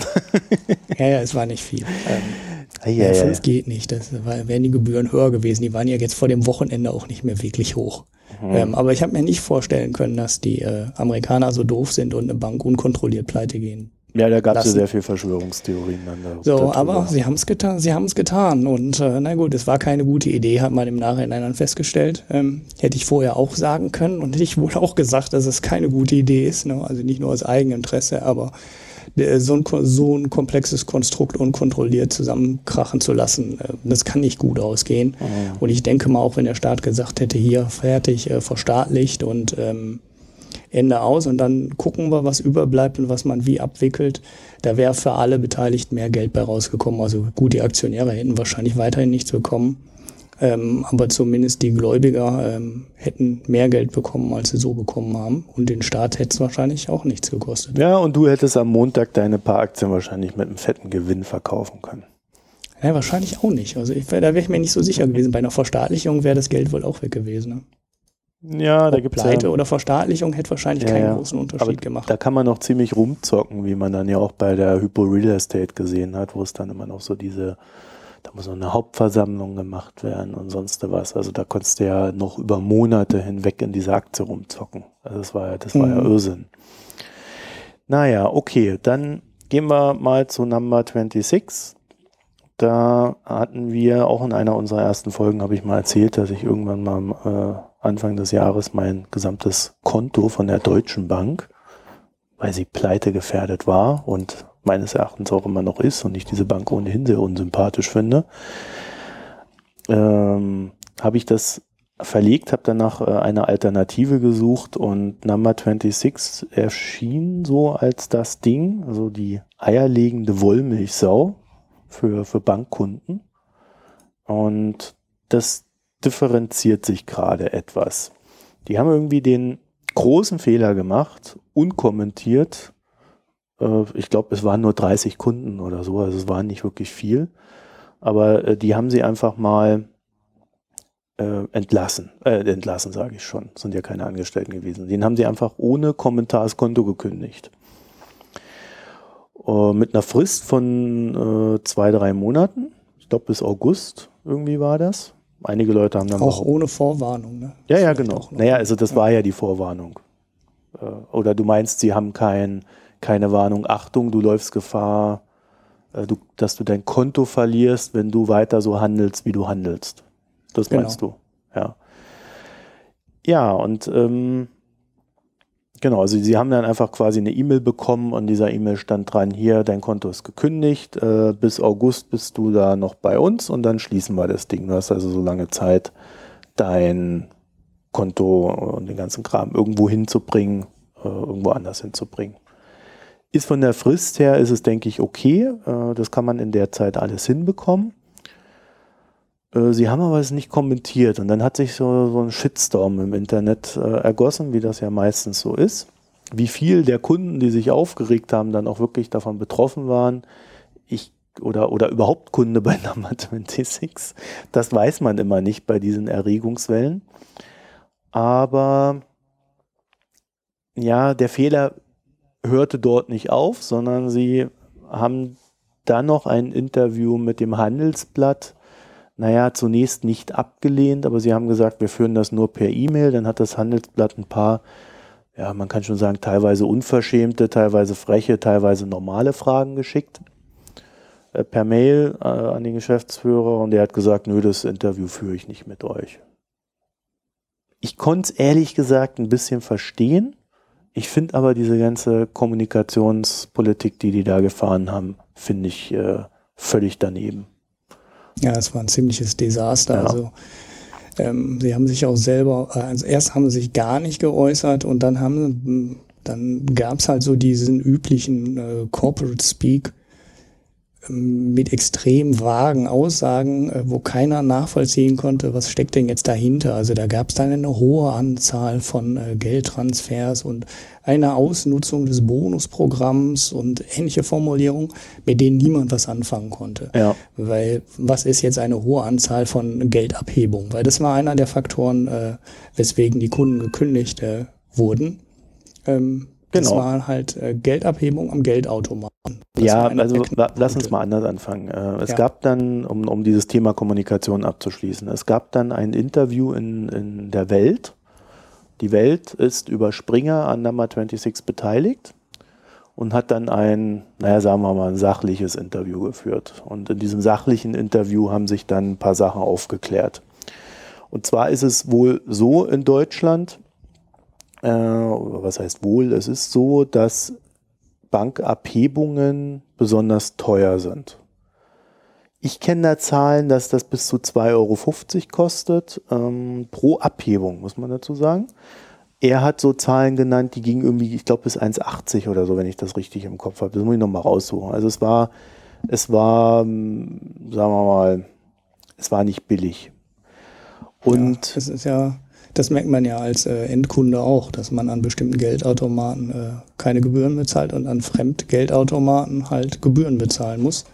ja, ja, es war nicht viel. Ähm, ja, ja, fünf geht nicht. Das war, wären die Gebühren höher gewesen. Die waren ja jetzt vor dem Wochenende auch nicht mehr wirklich hoch. Mhm. Ähm, aber ich habe mir nicht vorstellen können, dass die äh, Amerikaner so doof sind und eine Bank unkontrolliert pleite gehen ja, da gab es ja sehr viel Verschwörungstheorien dann da. So, darüber. aber sie haben es getan, sie haben es getan. Und äh, na gut, es war keine gute Idee, hat man im Nachhinein dann festgestellt. Ähm, hätte ich vorher auch sagen können und hätte ich wohl auch gesagt, dass es keine gute Idee ist. Ne? Also nicht nur aus Eigeninteresse, aber so ein, so ein komplexes Konstrukt unkontrolliert zusammenkrachen zu lassen, äh, das kann nicht gut ausgehen. Oh. Und ich denke mal, auch wenn der Staat gesagt hätte, hier fertig, äh, verstaatlicht und ähm, Ende aus und dann gucken wir, was überbleibt und was man wie abwickelt. Da wäre für alle Beteiligten mehr Geld bei rausgekommen. Also gut, die Aktionäre hätten wahrscheinlich weiterhin nichts bekommen. Ähm, aber zumindest die Gläubiger ähm, hätten mehr Geld bekommen, als sie so bekommen haben. Und den Staat hätte es wahrscheinlich auch nichts gekostet. Ja, und du hättest am Montag deine paar Aktien wahrscheinlich mit einem fetten Gewinn verkaufen können. Ja, wahrscheinlich auch nicht. Also ich, da wäre ich mir nicht so sicher gewesen. Bei einer Verstaatlichung wäre das Geld wohl auch weg gewesen. Ne? Ja, da gibt es Pleite ja, oder Verstaatlichung hätte wahrscheinlich ja, keinen großen Unterschied aber gemacht. Da kann man noch ziemlich rumzocken, wie man dann ja auch bei der Hypo Real Estate gesehen hat, wo es dann immer noch so diese, da muss noch eine Hauptversammlung gemacht werden und sonst was. Also da konntest du ja noch über Monate hinweg in dieser Aktie rumzocken. Also das war ja, das war mhm. ja Irrsinn. Naja, okay, dann gehen wir mal zu Number 26. Da hatten wir auch in einer unserer ersten Folgen, habe ich mal erzählt, dass ich irgendwann mal äh, Anfang des Jahres mein gesamtes Konto von der Deutschen Bank, weil sie pleite gefährdet war und meines Erachtens auch immer noch ist und ich diese Bank ohnehin sehr unsympathisch finde, ähm, habe ich das verlegt, habe danach äh, eine Alternative gesucht und Number 26 erschien so als das Ding, also die eierlegende Wollmilchsau für, für Bankkunden. Und das differenziert sich gerade etwas. Die haben irgendwie den großen Fehler gemacht, unkommentiert. Äh, ich glaube, es waren nur 30 Kunden oder so, also es waren nicht wirklich viel. Aber äh, die haben sie einfach mal äh, entlassen. Äh, entlassen, sage ich schon. Sind ja keine Angestellten gewesen. Den haben sie einfach ohne Kommentar das Konto gekündigt. Mit einer Frist von zwei, drei Monaten. Ich glaube, bis August irgendwie war das. Einige Leute haben dann auch, auch ohne Vorwarnung. Ne? Ja, ja, genau. Naja, also das war ja die Vorwarnung. Äh, oder du meinst, sie haben kein, keine Warnung. Achtung, du läufst Gefahr, äh, du, dass du dein Konto verlierst, wenn du weiter so handelst, wie du handelst. Das genau. meinst du, ja. Ja, und ähm, Genau, also sie haben dann einfach quasi eine E-Mail bekommen und dieser E-Mail stand dran, hier, dein Konto ist gekündigt, äh, bis August bist du da noch bei uns und dann schließen wir das Ding. Du hast also so lange Zeit, dein Konto und den ganzen Kram irgendwo hinzubringen, äh, irgendwo anders hinzubringen. Ist von der Frist her, ist es, denke ich, okay. Äh, das kann man in der Zeit alles hinbekommen. Äh, sie haben aber es nicht kommentiert und dann hat sich so, so ein Shitstorm im Internet äh, ergossen, wie das ja meistens so ist. Wie viel der Kunden, die sich aufgeregt haben, dann auch wirklich davon betroffen waren, ich oder, oder überhaupt Kunde bei Number 26, das weiß man immer nicht bei diesen Erregungswellen. Aber ja, der Fehler hörte dort nicht auf, sondern sie haben dann noch ein Interview mit dem Handelsblatt naja, zunächst nicht abgelehnt, aber sie haben gesagt, wir führen das nur per E-Mail. Dann hat das Handelsblatt ein paar, ja, man kann schon sagen, teilweise unverschämte, teilweise freche, teilweise normale Fragen geschickt äh, per Mail äh, an den Geschäftsführer und der hat gesagt, nö, das Interview führe ich nicht mit euch. Ich konnte es ehrlich gesagt ein bisschen verstehen. Ich finde aber diese ganze Kommunikationspolitik, die die da gefahren haben, finde ich äh, völlig daneben. Ja, es war ein ziemliches Desaster. Ja. Also ähm, sie haben sich auch selber, äh, also erst haben sie sich gar nicht geäußert und dann haben dann gab es halt so diesen üblichen äh, Corporate Speak, mit extrem vagen Aussagen, äh, wo keiner nachvollziehen konnte, was steckt denn jetzt dahinter. Also da gab es dann eine hohe Anzahl von äh, Geldtransfers und eine Ausnutzung des Bonusprogramms und ähnliche Formulierungen, mit denen niemand was anfangen konnte. Ja. Weil was ist jetzt eine hohe Anzahl von Geldabhebungen? Weil das war einer der Faktoren, äh, weswegen die Kunden gekündigt äh, wurden. Ähm, Genau. Das war halt äh, Geldabhebung am Geldautomaten. Das ja, also lass uns mal anders anfangen. Äh, es ja. gab dann, um, um dieses Thema Kommunikation abzuschließen, es gab dann ein Interview in, in der Welt. Die Welt ist über Springer an Number 26 beteiligt und hat dann ein, naja, sagen wir mal, ein sachliches Interview geführt. Und in diesem sachlichen Interview haben sich dann ein paar Sachen aufgeklärt. Und zwar ist es wohl so in Deutschland, äh, was heißt wohl, es ist so, dass Bankabhebungen besonders teuer sind. Ich kenne da Zahlen, dass das bis zu 2,50 Euro kostet ähm, pro Abhebung, muss man dazu sagen. Er hat so Zahlen genannt, die gingen irgendwie, ich glaube, bis 1,80 oder so, wenn ich das richtig im Kopf habe. Das muss ich nochmal raussuchen. Also es war, es war, ähm, sagen wir mal, es war nicht billig. Und ja, es ist ja, das merkt man ja als äh, Endkunde auch, dass man an bestimmten Geldautomaten äh, keine Gebühren bezahlt und an Fremdgeldautomaten halt Gebühren bezahlen muss.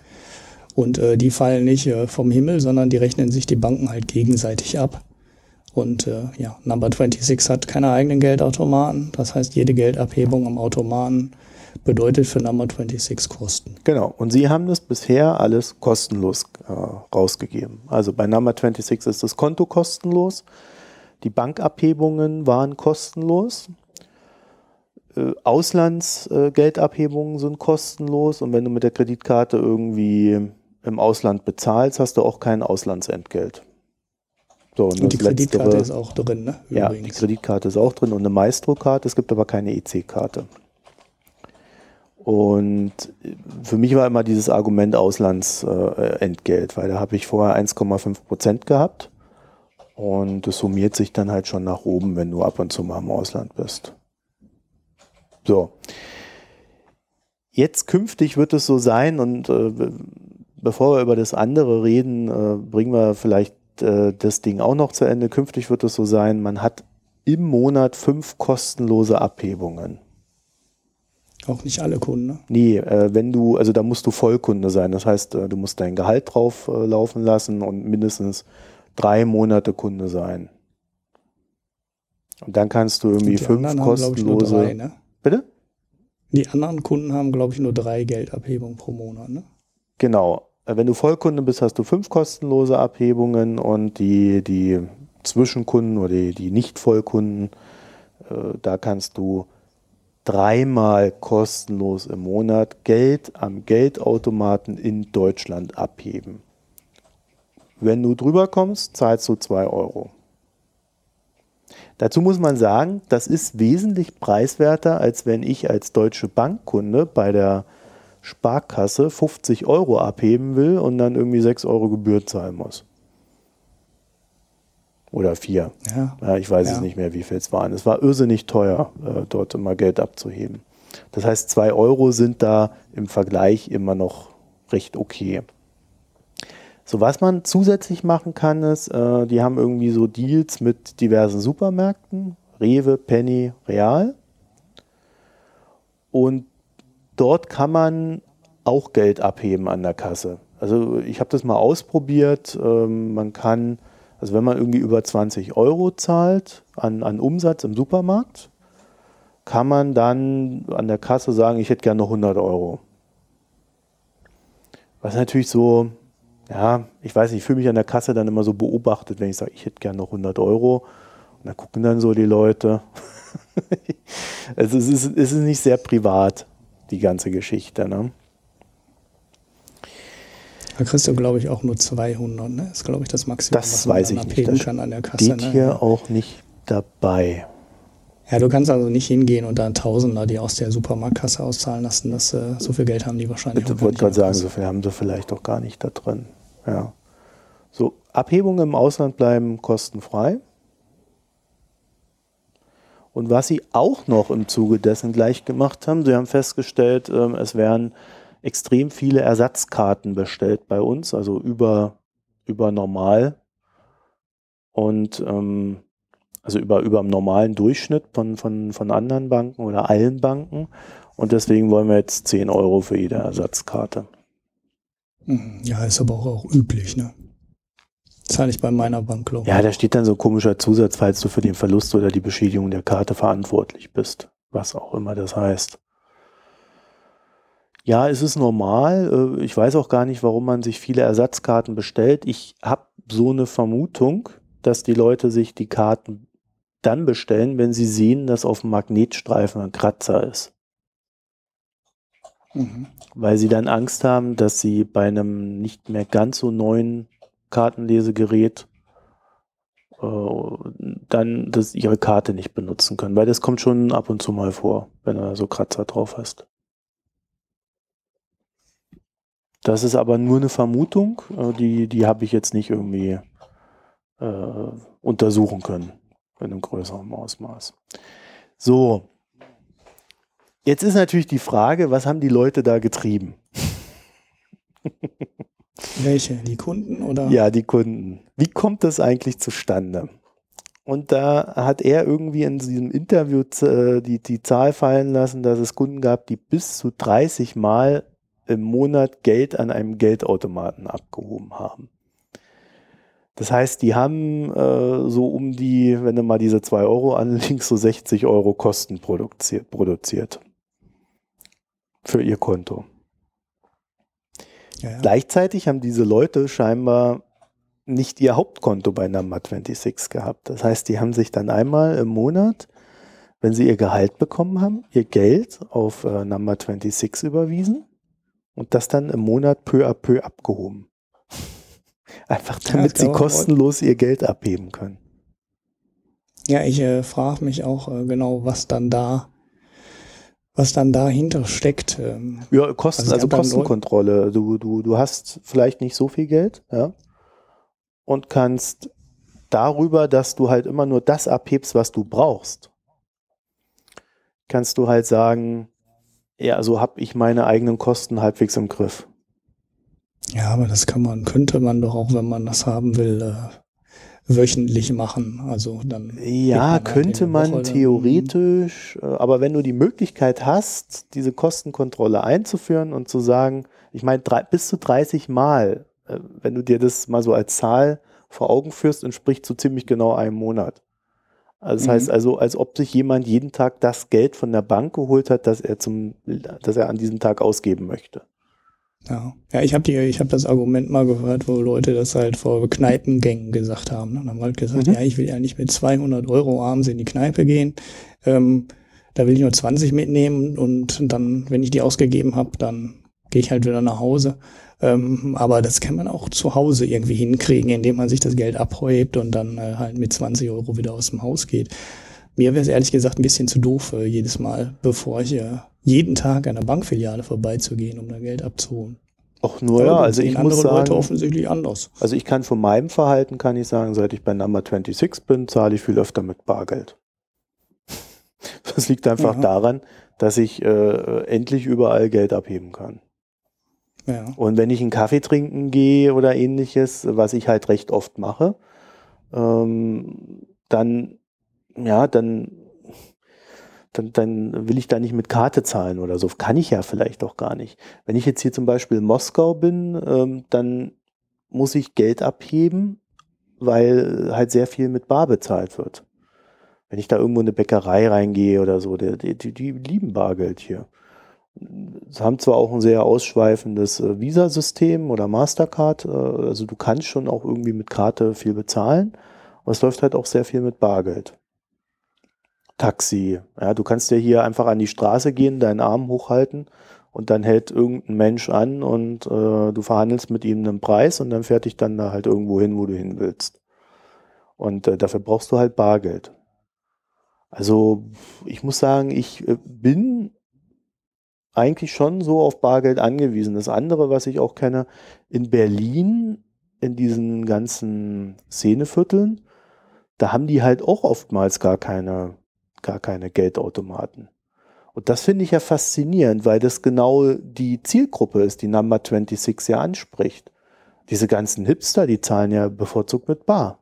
Und äh, die fallen nicht äh, vom Himmel, sondern die rechnen sich die Banken halt gegenseitig ab. Und äh, ja, Number 26 hat keine eigenen Geldautomaten. Das heißt, jede Geldabhebung am Automaten bedeutet für Number 26 Kosten. Genau. Und Sie haben das bisher alles kostenlos äh, rausgegeben. Also bei Number 26 ist das Konto kostenlos. Die Bankabhebungen waren kostenlos. Äh, Auslandsgeldabhebungen sind kostenlos. Und wenn du mit der Kreditkarte irgendwie im Ausland bezahlst, hast du auch kein Auslandsentgelt. So, und, und die Kreditkarte letztere, ist auch drin, ne? Übrigens. Ja, die Kreditkarte ist auch drin und eine Maestro-Karte. Es gibt aber keine EC-Karte. Und für mich war immer dieses Argument Auslandsentgelt, äh, weil da habe ich vorher 1,5 Prozent gehabt. Und das summiert sich dann halt schon nach oben, wenn du ab und zu mal im Ausland bist. So. Jetzt künftig wird es so sein und äh, bevor wir über das andere reden, äh, bringen wir vielleicht äh, das Ding auch noch zu Ende. Künftig wird es so sein, man hat im Monat fünf kostenlose Abhebungen. Auch nicht alle Kunden, ne? Nee, äh, wenn du, also da musst du Vollkunde sein. Das heißt, äh, du musst dein Gehalt drauf äh, laufen lassen und mindestens drei Monate Kunde sein. Und dann kannst du irgendwie fünf kostenlose. Haben, drei, ne? Bitte? Die anderen Kunden haben, glaube ich, nur drei Geldabhebungen pro Monat, ne? Genau. Äh, wenn du Vollkunde bist, hast du fünf kostenlose Abhebungen und die, die Zwischenkunden oder die, die Nicht-Vollkunden, äh, da kannst du dreimal kostenlos im Monat Geld am Geldautomaten in Deutschland abheben. Wenn du drüber kommst, zahlst du zwei Euro. Dazu muss man sagen, das ist wesentlich preiswerter, als wenn ich als deutsche Bankkunde bei der Sparkasse 50 Euro abheben will und dann irgendwie 6 Euro Gebühr zahlen muss. Oder 4. Ja. ja ich weiß ja. es nicht mehr, wie viel es waren. Es war irrsinnig teuer, äh, dort immer Geld abzuheben. Das heißt, 2 Euro sind da im Vergleich immer noch recht okay. So, was man zusätzlich machen kann, ist, äh, die haben irgendwie so Deals mit diversen Supermärkten, Rewe, Penny, Real. Und dort kann man auch Geld abheben an der Kasse. Also ich habe das mal ausprobiert. Ähm, man kann, also wenn man irgendwie über 20 Euro zahlt an, an Umsatz im Supermarkt, kann man dann an der Kasse sagen, ich hätte gerne 100 Euro. Was natürlich so, ja, ich weiß nicht, ich fühle mich an der Kasse dann immer so beobachtet, wenn ich sage, ich hätte gerne noch 100 Euro. Und da gucken dann so die Leute. also es ist, es ist nicht sehr privat die ganze Geschichte. Ne? Da kriegst du, glaube ich, auch nur 200. Ne? Das ist, glaube ich, das Maximum, das was man weiß ich nicht. Das kann an der Kasse. Steht ne? hier ja. auch nicht dabei. Ja, du kannst also nicht hingehen und dann Tausender, die aus der Supermarktkasse auszahlen lassen. Das, äh, so viel Geld haben die wahrscheinlich. Ich wollte gerade sagen, so viel haben sie vielleicht auch gar nicht da drin. Ja. So, Abhebungen im Ausland bleiben kostenfrei. Und was sie auch noch im Zuge dessen gleich gemacht haben, sie haben festgestellt, ähm, es werden extrem viele Ersatzkarten bestellt bei uns, also über, über normal und ähm, also über, über dem normalen Durchschnitt von, von, von anderen Banken oder allen Banken. Und deswegen wollen wir jetzt 10 Euro für jede Ersatzkarte. Mhm. Ja, ist aber auch üblich, ne? Zahle ich bei meiner Bank, glaube Ja, da steht dann so ein komischer Zusatz, falls du für den Verlust oder die Beschädigung der Karte verantwortlich bist. Was auch immer das heißt. Ja, es ist normal. Äh, ich weiß auch gar nicht, warum man sich viele Ersatzkarten bestellt. Ich habe so eine Vermutung, dass die Leute sich die Karten dann bestellen, wenn sie sehen, dass auf dem Magnetstreifen ein Kratzer ist. Mhm. Weil sie dann Angst haben, dass sie bei einem nicht mehr ganz so neuen Kartenlesegerät äh, dann das, ihre Karte nicht benutzen können, weil das kommt schon ab und zu mal vor, wenn du so Kratzer drauf hast. Das ist aber nur eine Vermutung, äh, die, die habe ich jetzt nicht irgendwie äh, untersuchen können in einem größeren Ausmaß. So, jetzt ist natürlich die Frage, was haben die Leute da getrieben? Welche? Die Kunden oder? Ja, die Kunden. Wie kommt das eigentlich zustande? Und da hat er irgendwie in diesem Interview äh, die, die Zahl fallen lassen, dass es Kunden gab, die bis zu 30 Mal im Monat Geld an einem Geldautomaten abgehoben haben. Das heißt, die haben äh, so um die, wenn du mal diese 2 Euro anlegst, so 60 Euro Kosten produziert, produziert für ihr Konto. Ja, ja. Gleichzeitig haben diese Leute scheinbar nicht ihr Hauptkonto bei Number 26 gehabt. Das heißt, die haben sich dann einmal im Monat, wenn sie ihr Gehalt bekommen haben, ihr Geld auf äh, Number 26 überwiesen und das dann im Monat peu à peu abgehoben. Einfach damit ja, sie kostenlos ihr Geld abheben können. Ja, ich äh, frage mich auch äh, genau, was dann da, was dann dahinter steckt. Ähm, ja, Kosten, also, also Kostenkontrolle. Du, du, du hast vielleicht nicht so viel Geld, ja, und kannst darüber, dass du halt immer nur das abhebst, was du brauchst, kannst du halt sagen, ja, so habe ich meine eigenen Kosten halbwegs im Griff. Ja, aber das kann man, könnte man doch auch, wenn man das haben will, äh, wöchentlich machen. Also dann. Ja, man halt könnte man theoretisch, äh, aber wenn du die Möglichkeit hast, diese Kostenkontrolle einzuführen und zu sagen, ich meine, bis zu 30 Mal, äh, wenn du dir das mal so als Zahl vor Augen führst, entspricht so ziemlich genau einem Monat. Also das mhm. heißt also, als ob sich jemand jeden Tag das Geld von der Bank geholt hat, das er zum, das er an diesem Tag ausgeben möchte. Ja, ja ich habe ich habe das Argument mal gehört, wo Leute das halt vor Kneipengängen gesagt haben. Ne? Dann haben halt gesagt, mhm. ja, ich will ja nicht mit 200 Euro abends in die Kneipe gehen. Ähm, da will ich nur 20 mitnehmen und dann, wenn ich die ausgegeben habe, dann gehe ich halt wieder nach Hause. Ähm, aber das kann man auch zu Hause irgendwie hinkriegen, indem man sich das Geld abhebt und dann äh, halt mit 20 Euro wieder aus dem Haus geht. Mir wäre es ehrlich gesagt ein bisschen zu doof, äh, jedes Mal, bevor ich äh, jeden Tag an der Bankfiliale vorbeizugehen, um da Geld abzuholen. Auch nur, ja, also ich muss sagen, Leute offensichtlich anders. Also ich kann von meinem Verhalten, kann ich sagen, seit ich bei Number 26 bin, zahle ich viel öfter mit Bargeld. Das liegt einfach ja. daran, dass ich äh, endlich überall Geld abheben kann. Ja. Und wenn ich einen Kaffee trinken gehe oder ähnliches, was ich halt recht oft mache, ähm, dann, ja, dann, dann, dann will ich da nicht mit Karte zahlen oder so. Kann ich ja vielleicht auch gar nicht. Wenn ich jetzt hier zum Beispiel in Moskau bin, ähm, dann muss ich Geld abheben, weil halt sehr viel mit Bar bezahlt wird. Wenn ich da irgendwo in eine Bäckerei reingehe oder so, die, die, die lieben Bargeld hier. Sie haben zwar auch ein sehr ausschweifendes äh, Visa-System oder Mastercard, äh, also du kannst schon auch irgendwie mit Karte viel bezahlen, aber es läuft halt auch sehr viel mit Bargeld. Taxi, ja, du kannst ja hier einfach an die Straße gehen, deinen Arm hochhalten und dann hält irgendein Mensch an und äh, du verhandelst mit ihm einen Preis und dann fährt dich dann da halt irgendwo hin, wo du hin willst. Und äh, dafür brauchst du halt Bargeld. Also ich muss sagen, ich äh, bin eigentlich schon so auf Bargeld angewiesen. Das andere, was ich auch kenne, in Berlin, in diesen ganzen Szenevierteln, da haben die halt auch oftmals gar keine, gar keine Geldautomaten. Und das finde ich ja faszinierend, weil das genau die Zielgruppe ist, die Number 26 ja anspricht. Diese ganzen Hipster, die zahlen ja bevorzugt mit Bar.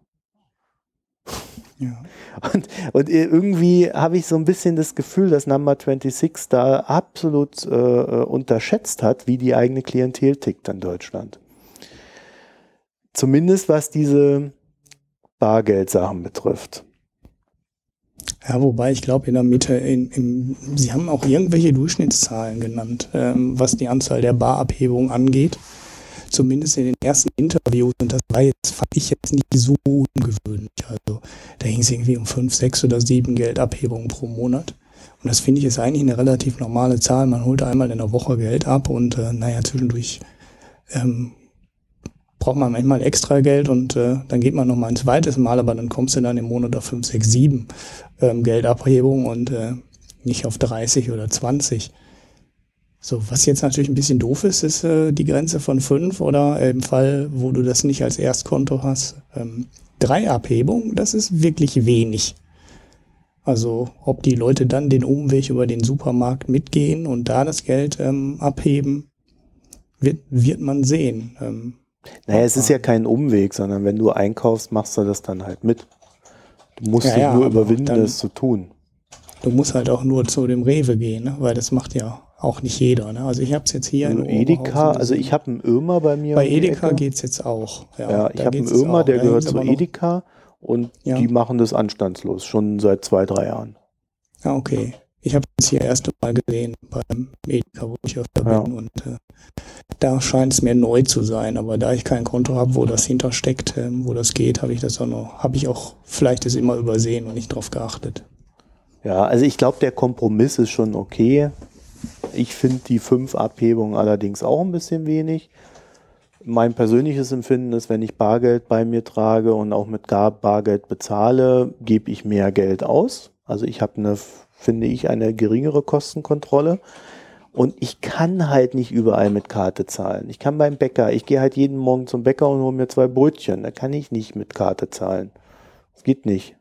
Ja. Und, und irgendwie habe ich so ein bisschen das Gefühl, dass Number 26 da absolut äh, äh, unterschätzt hat, wie die eigene Klientel tickt in Deutschland. Zumindest was diese Bargeldsachen betrifft. Ja, wobei ich glaube, in der Mitte, in, in, Sie haben auch irgendwelche Durchschnittszahlen genannt, ähm, was die Anzahl der Barabhebungen angeht zumindest in den ersten Interviews, und das war jetzt, fand ich jetzt nicht so ungewöhnlich. Also da ging es irgendwie um fünf, sechs oder sieben Geldabhebungen pro Monat. Und das finde ich ist eigentlich eine relativ normale Zahl. Man holt einmal in der Woche Geld ab und äh, naja, zwischendurch ähm, braucht man manchmal extra Geld und äh, dann geht man noch mal ein zweites Mal, aber dann kommst du dann im Monat auf fünf, sechs, sieben ähm, Geldabhebungen und äh, nicht auf 30 oder 20. So, was jetzt natürlich ein bisschen doof ist, ist äh, die Grenze von fünf oder im Fall, wo du das nicht als Erstkonto hast, ähm, drei Abhebungen. Das ist wirklich wenig. Also ob die Leute dann den Umweg über den Supermarkt mitgehen und da das Geld ähm, abheben, wird, wird man sehen. Ähm, naja, es ist ja kein Umweg, sondern wenn du einkaufst, machst du das dann halt mit. Du musst Ja, dich ja, nur überwinden, dann- das zu tun. Du musst halt auch nur zu dem Rewe gehen, ne? weil das macht ja auch nicht jeder. Ne? Also ich habe es jetzt hier in Edeka, also ich habe einen Irma bei mir. Bei Edeka Ecke. geht's jetzt auch. Ja, Ja, ich habe einen auch. der gehört zu Edeka und die machen das anstandslos, schon seit zwei, drei Jahren. Ja, okay. Ich habe es hier erste Mal gesehen beim Edeka, wo ich öfter Ja. bin. Und äh, da scheint es mir neu zu sein. Aber da ich kein Konto habe, wo das hintersteckt, ähm, wo das geht, habe ich das auch noch, habe ich auch vielleicht das immer übersehen und nicht drauf geachtet. Ja, also ich glaube, der Kompromiss ist schon okay. Ich finde die fünf Abhebungen allerdings auch ein bisschen wenig. Mein persönliches Empfinden ist, wenn ich Bargeld bei mir trage und auch mit Bargeld bezahle, gebe ich mehr Geld aus. Also ich habe eine, finde ich, eine geringere Kostenkontrolle. Und ich kann halt nicht überall mit Karte zahlen. Ich kann beim Bäcker, ich gehe halt jeden Morgen zum Bäcker und hole mir zwei Brötchen. Da kann ich nicht mit Karte zahlen. Das geht nicht.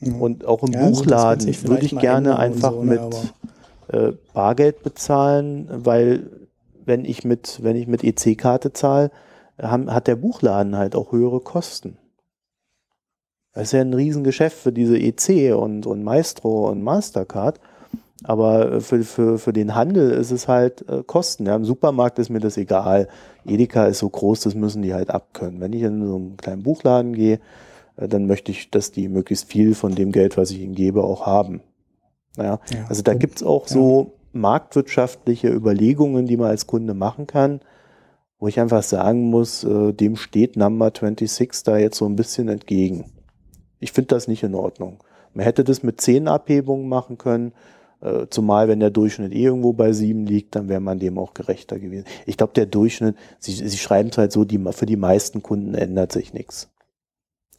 Ja. Und auch im Ja, also Buchladen sich würde ich gerne einfach so, ne, mit äh, Bargeld bezahlen, weil wenn ich mit, wenn ich mit EC-Karte zahle, haben, hat der Buchladen halt auch höhere Kosten. Das ist ja ein Riesengeschäft für diese EC und, und Maestro und Mastercard. Aber äh, für, für, für den Handel ist es halt äh, Kosten. Ja, Im Supermarkt ist mir das egal. Edeka ist so groß, das müssen die halt abkönnen. Wenn ich in so einen kleinen Buchladen gehe, äh, dann möchte ich, dass die möglichst viel von dem Geld, was ich ihnen gebe, auch haben. Naja, Ja, also da gibt's auch ja. so marktwirtschaftliche Überlegungen, die man als Kunde machen kann, wo ich einfach sagen muss, äh, dem steht Number 26 da jetzt so ein bisschen entgegen. Ich finde das nicht in Ordnung. Man hätte das mit 10 Abhebungen machen können, äh, zumal wenn der Durchschnitt eh irgendwo bei 7 liegt, dann wäre man dem auch gerechter gewesen. Ich glaube, der Durchschnitt, sie, sie schreiben es halt so, die, für die meisten Kunden ändert sich nichts.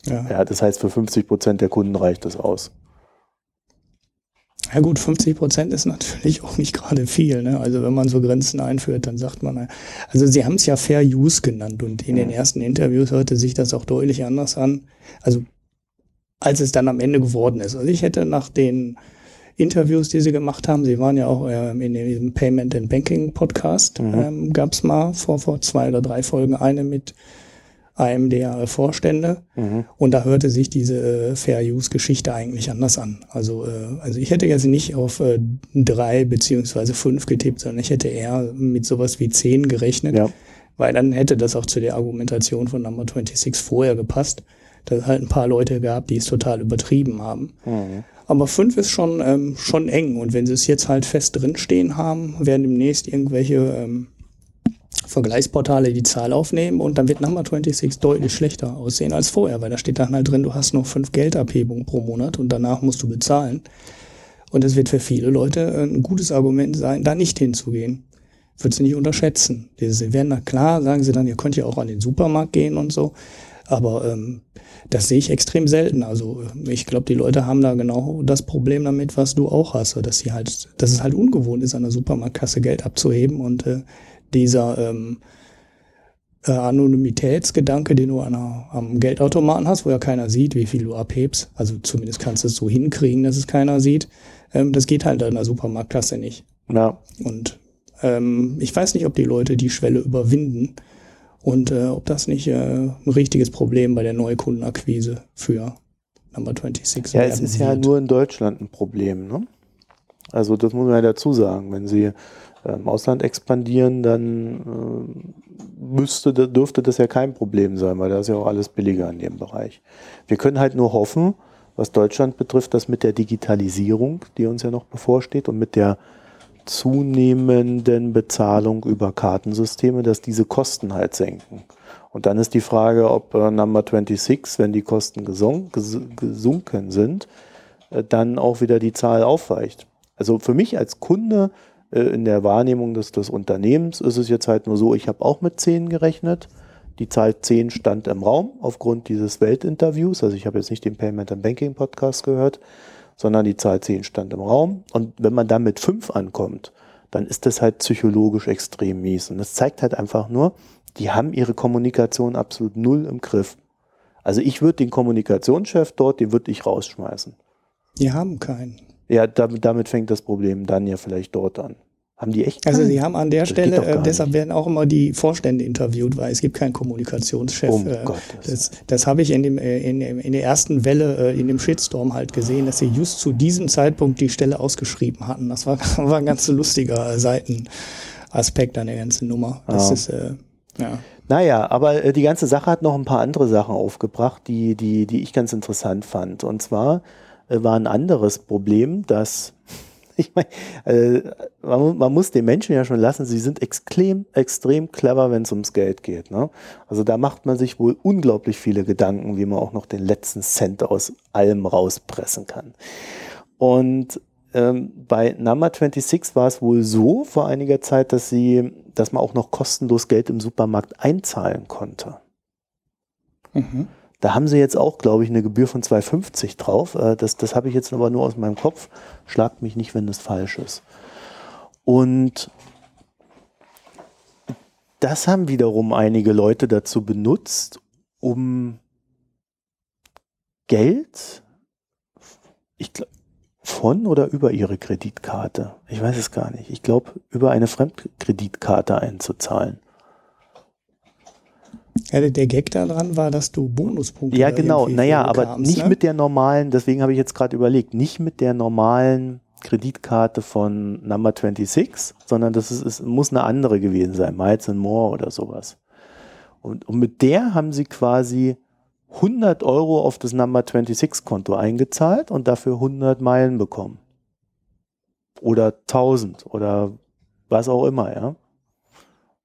Ja. Ja, das heißt, für 50 Prozent der Kunden reicht das aus. Ja gut, 50 Prozent ist natürlich auch nicht gerade viel. Ne? Also wenn man so Grenzen einführt, dann sagt man, also sie haben es ja Fair Use genannt und in den ersten Interviews hörte sich das auch deutlich anders an, also als es dann am Ende geworden ist. Also ich hätte nach den Interviews, die sie gemacht haben, sie waren ja auch ähm, in diesem Payment and Banking Podcast, Mhm. ähm, gab es mal vor, vor zwei oder drei Folgen eine mit einem der Vorstände. Mhm. Und da hörte sich diese äh, Fair-Use-Geschichte eigentlich anders an. Also, äh, also ich hätte jetzt nicht auf äh, drei beziehungsweise fünf getippt, sondern ich hätte eher mit sowas wie zehn gerechnet, Ja. weil dann hätte das auch zu der Argumentation von Number 26 vorher gepasst, dass es halt ein paar Leute gab, die es total übertrieben haben. Mhm. Aber fünf ist schon, ähm, schon eng. Und wenn sie es jetzt halt fest drinstehen haben, werden demnächst irgendwelche ähm, Vergleichsportale die Zahl aufnehmen und dann wird Number 26 deutlich schlechter aussehen als vorher, weil da steht dann halt drin, du hast noch fünf Geldabhebungen pro Monat und danach musst du bezahlen. Und es wird für viele Leute ein gutes Argument sein, da nicht hinzugehen. Würde sie nicht unterschätzen. Sie werden da klar, sagen sie dann, ihr könnt ja auch an den Supermarkt gehen und so. Aber ähm, das sehe ich extrem selten. Also ich glaube, die Leute haben da genau das Problem damit, was du auch hast, dass sie halt, dass es halt ungewohnt ist, an der Supermarktkasse Geld abzuheben und äh, dieser ähm, äh, Anonymitätsgedanke, den du an am Geldautomaten hast, wo ja keiner sieht, wie viel du abhebst. Also zumindest kannst du es so hinkriegen, dass es keiner sieht. Ähm, das geht halt an der Supermarktkasse nicht. Ja. Und ähm, ich weiß nicht, ob die Leute die Schwelle überwinden und äh, ob das nicht äh, ein richtiges Problem bei der Neukundenakquise für Number 26 Ja, es ist ja wird. nur in Deutschland ein Problem. Ne? Also das muss man ja dazu sagen. Wenn Sie äh, im Ausland expandieren, dann äh, müsste, dürfte das ja kein Problem sein, weil da ist ja auch alles billiger in dem Bereich. Wir können halt nur hoffen, was Deutschland betrifft, dass mit der Digitalisierung, die uns ja noch bevorsteht, und mit der zunehmenden Bezahlung über Kartensysteme, dass diese Kosten halt senken. Und dann ist die Frage, ob äh, Number 26, wenn die Kosten gesunk, ges gesunken sind, äh, dann auch wieder die Zahl aufweicht. Also für mich als Kunde äh, in der Wahrnehmung des, des Unternehmens ist es jetzt halt nur so, ich habe auch mit 10 gerechnet. Die Zahl 10 stand im Raum aufgrund dieses Weltinterviews. Also ich habe jetzt nicht den Payment and Banking Podcast gehört, sondern die Zahl 10 stand im Raum. Und wenn man dann mit 5 ankommt, dann ist das halt psychologisch extrem mies. Und das zeigt halt einfach nur, die haben ihre Kommunikation absolut null im Griff. Also ich würde den Kommunikationschef dort, den würde ich rausschmeißen. Die haben keinen. Ja, damit, damit fängt das Problem dann ja vielleicht dort an. Haben die echt? Also sie haben an der das Stelle, äh, deshalb werden auch immer die Vorstände interviewt, weil es gibt keinen Kommunikationschef. Oh äh, das das habe ich in, dem, äh, in, in der ersten Welle, äh, in dem Shitstorm halt gesehen, dass sie just zu diesem Zeitpunkt die Stelle ausgeschrieben hatten. Das war, war ein ganz lustiger Seitenaspekt an der ganzen Nummer. Das ah. ist, äh, ja. Naja, aber äh, die ganze Sache hat noch ein paar andere Sachen aufgebracht, die, die, die ich ganz interessant fand. Und zwar war ein anderes Problem, dass ich meine, äh, man, man, muss den Menschen ja schon lassen, sie sind extrem, extrem clever, wenn es ums Geld geht. Ne? Also da macht man sich wohl unglaublich viele Gedanken, wie man auch noch den letzten Cent aus allem rauspressen kann. Und ähm, bei Number 26 war es wohl so vor einiger Zeit, dass sie, dass man auch noch kostenlos Geld im Supermarkt einzahlen konnte. Mhm. Da haben sie jetzt auch, glaube ich, eine Gebühr von 2,50 drauf. Äh, das, das habe ich jetzt aber nur aus meinem Kopf. Schlagt mich nicht, wenn das falsch ist. Und das haben wiederum einige Leute dazu benutzt, um Geld, ich glaube, von oder über ihre Kreditkarte? Ich weiß es gar nicht. Ich glaube, über eine Fremdkreditkarte einzuzahlen. Ja, der Gag daran war, dass du Bonuspunkte. Ja, genau. Naja, aber kamst, nicht ne? mit der normalen, deswegen habe ich jetzt gerade überlegt, nicht mit der normalen Kreditkarte von Number 26, sondern das ist, es muss eine andere gewesen sein, Miles and More oder sowas. Und, und mit der haben sie quasi 100 Euro auf das Number 26 Konto eingezahlt und dafür 100 Meilen bekommen. Oder 1000 oder was auch immer, ja.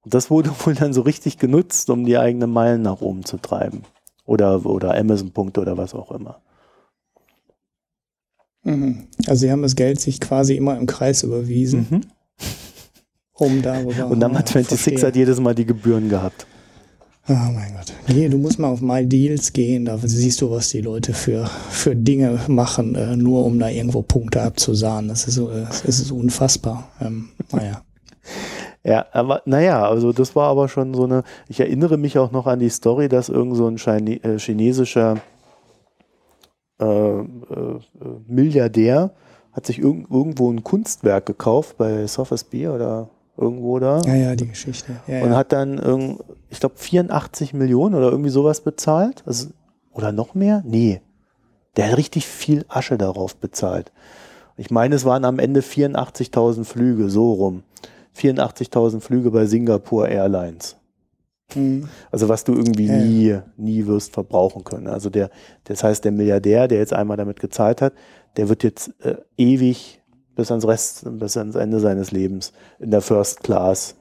Und das wurde wohl dann so richtig genutzt, um die eigenen Meilen nach oben zu treiben. Oder, oder Amazon-Punkte oder was auch immer. Mhm. Also sie haben das Geld sich quasi immer im Kreis überwiesen. Mhm. Um darüber Und dann hat 26 hat jedes Mal die Gebühren gehabt. Oh mein Gott. Nee, du musst mal auf My Deals gehen, da siehst du, was die Leute für, für Dinge machen, äh, nur um da irgendwo Punkte abzusahnen. Das ist, äh, das ist unfassbar. Ähm, naja. Ja, aber naja, also das war aber schon so eine, ich erinnere mich auch noch an die Story, dass irgend so ein Chine äh, chinesischer äh, äh, Milliardär hat sich irg irgendwo ein Kunstwerk gekauft bei Sotheby's oder irgendwo da. Ja, ja, die Geschichte. Ja, und ja. hat dann, ich glaube, 84 Millionen oder irgendwie sowas bezahlt. Also, oder noch mehr? Nee. Der hat richtig viel Asche darauf bezahlt. Ich meine, es waren am Ende 84.000 Flüge, so rum. 84.000 Flüge bei Singapore Airlines. Mhm. Also was du irgendwie ja. nie, nie wirst verbrauchen können. Also der, das heißt, der Milliardär, der jetzt einmal damit gezahlt hat, der wird jetzt äh, ewig bis ans Rest, bis ans Ende seines Lebens in der First Class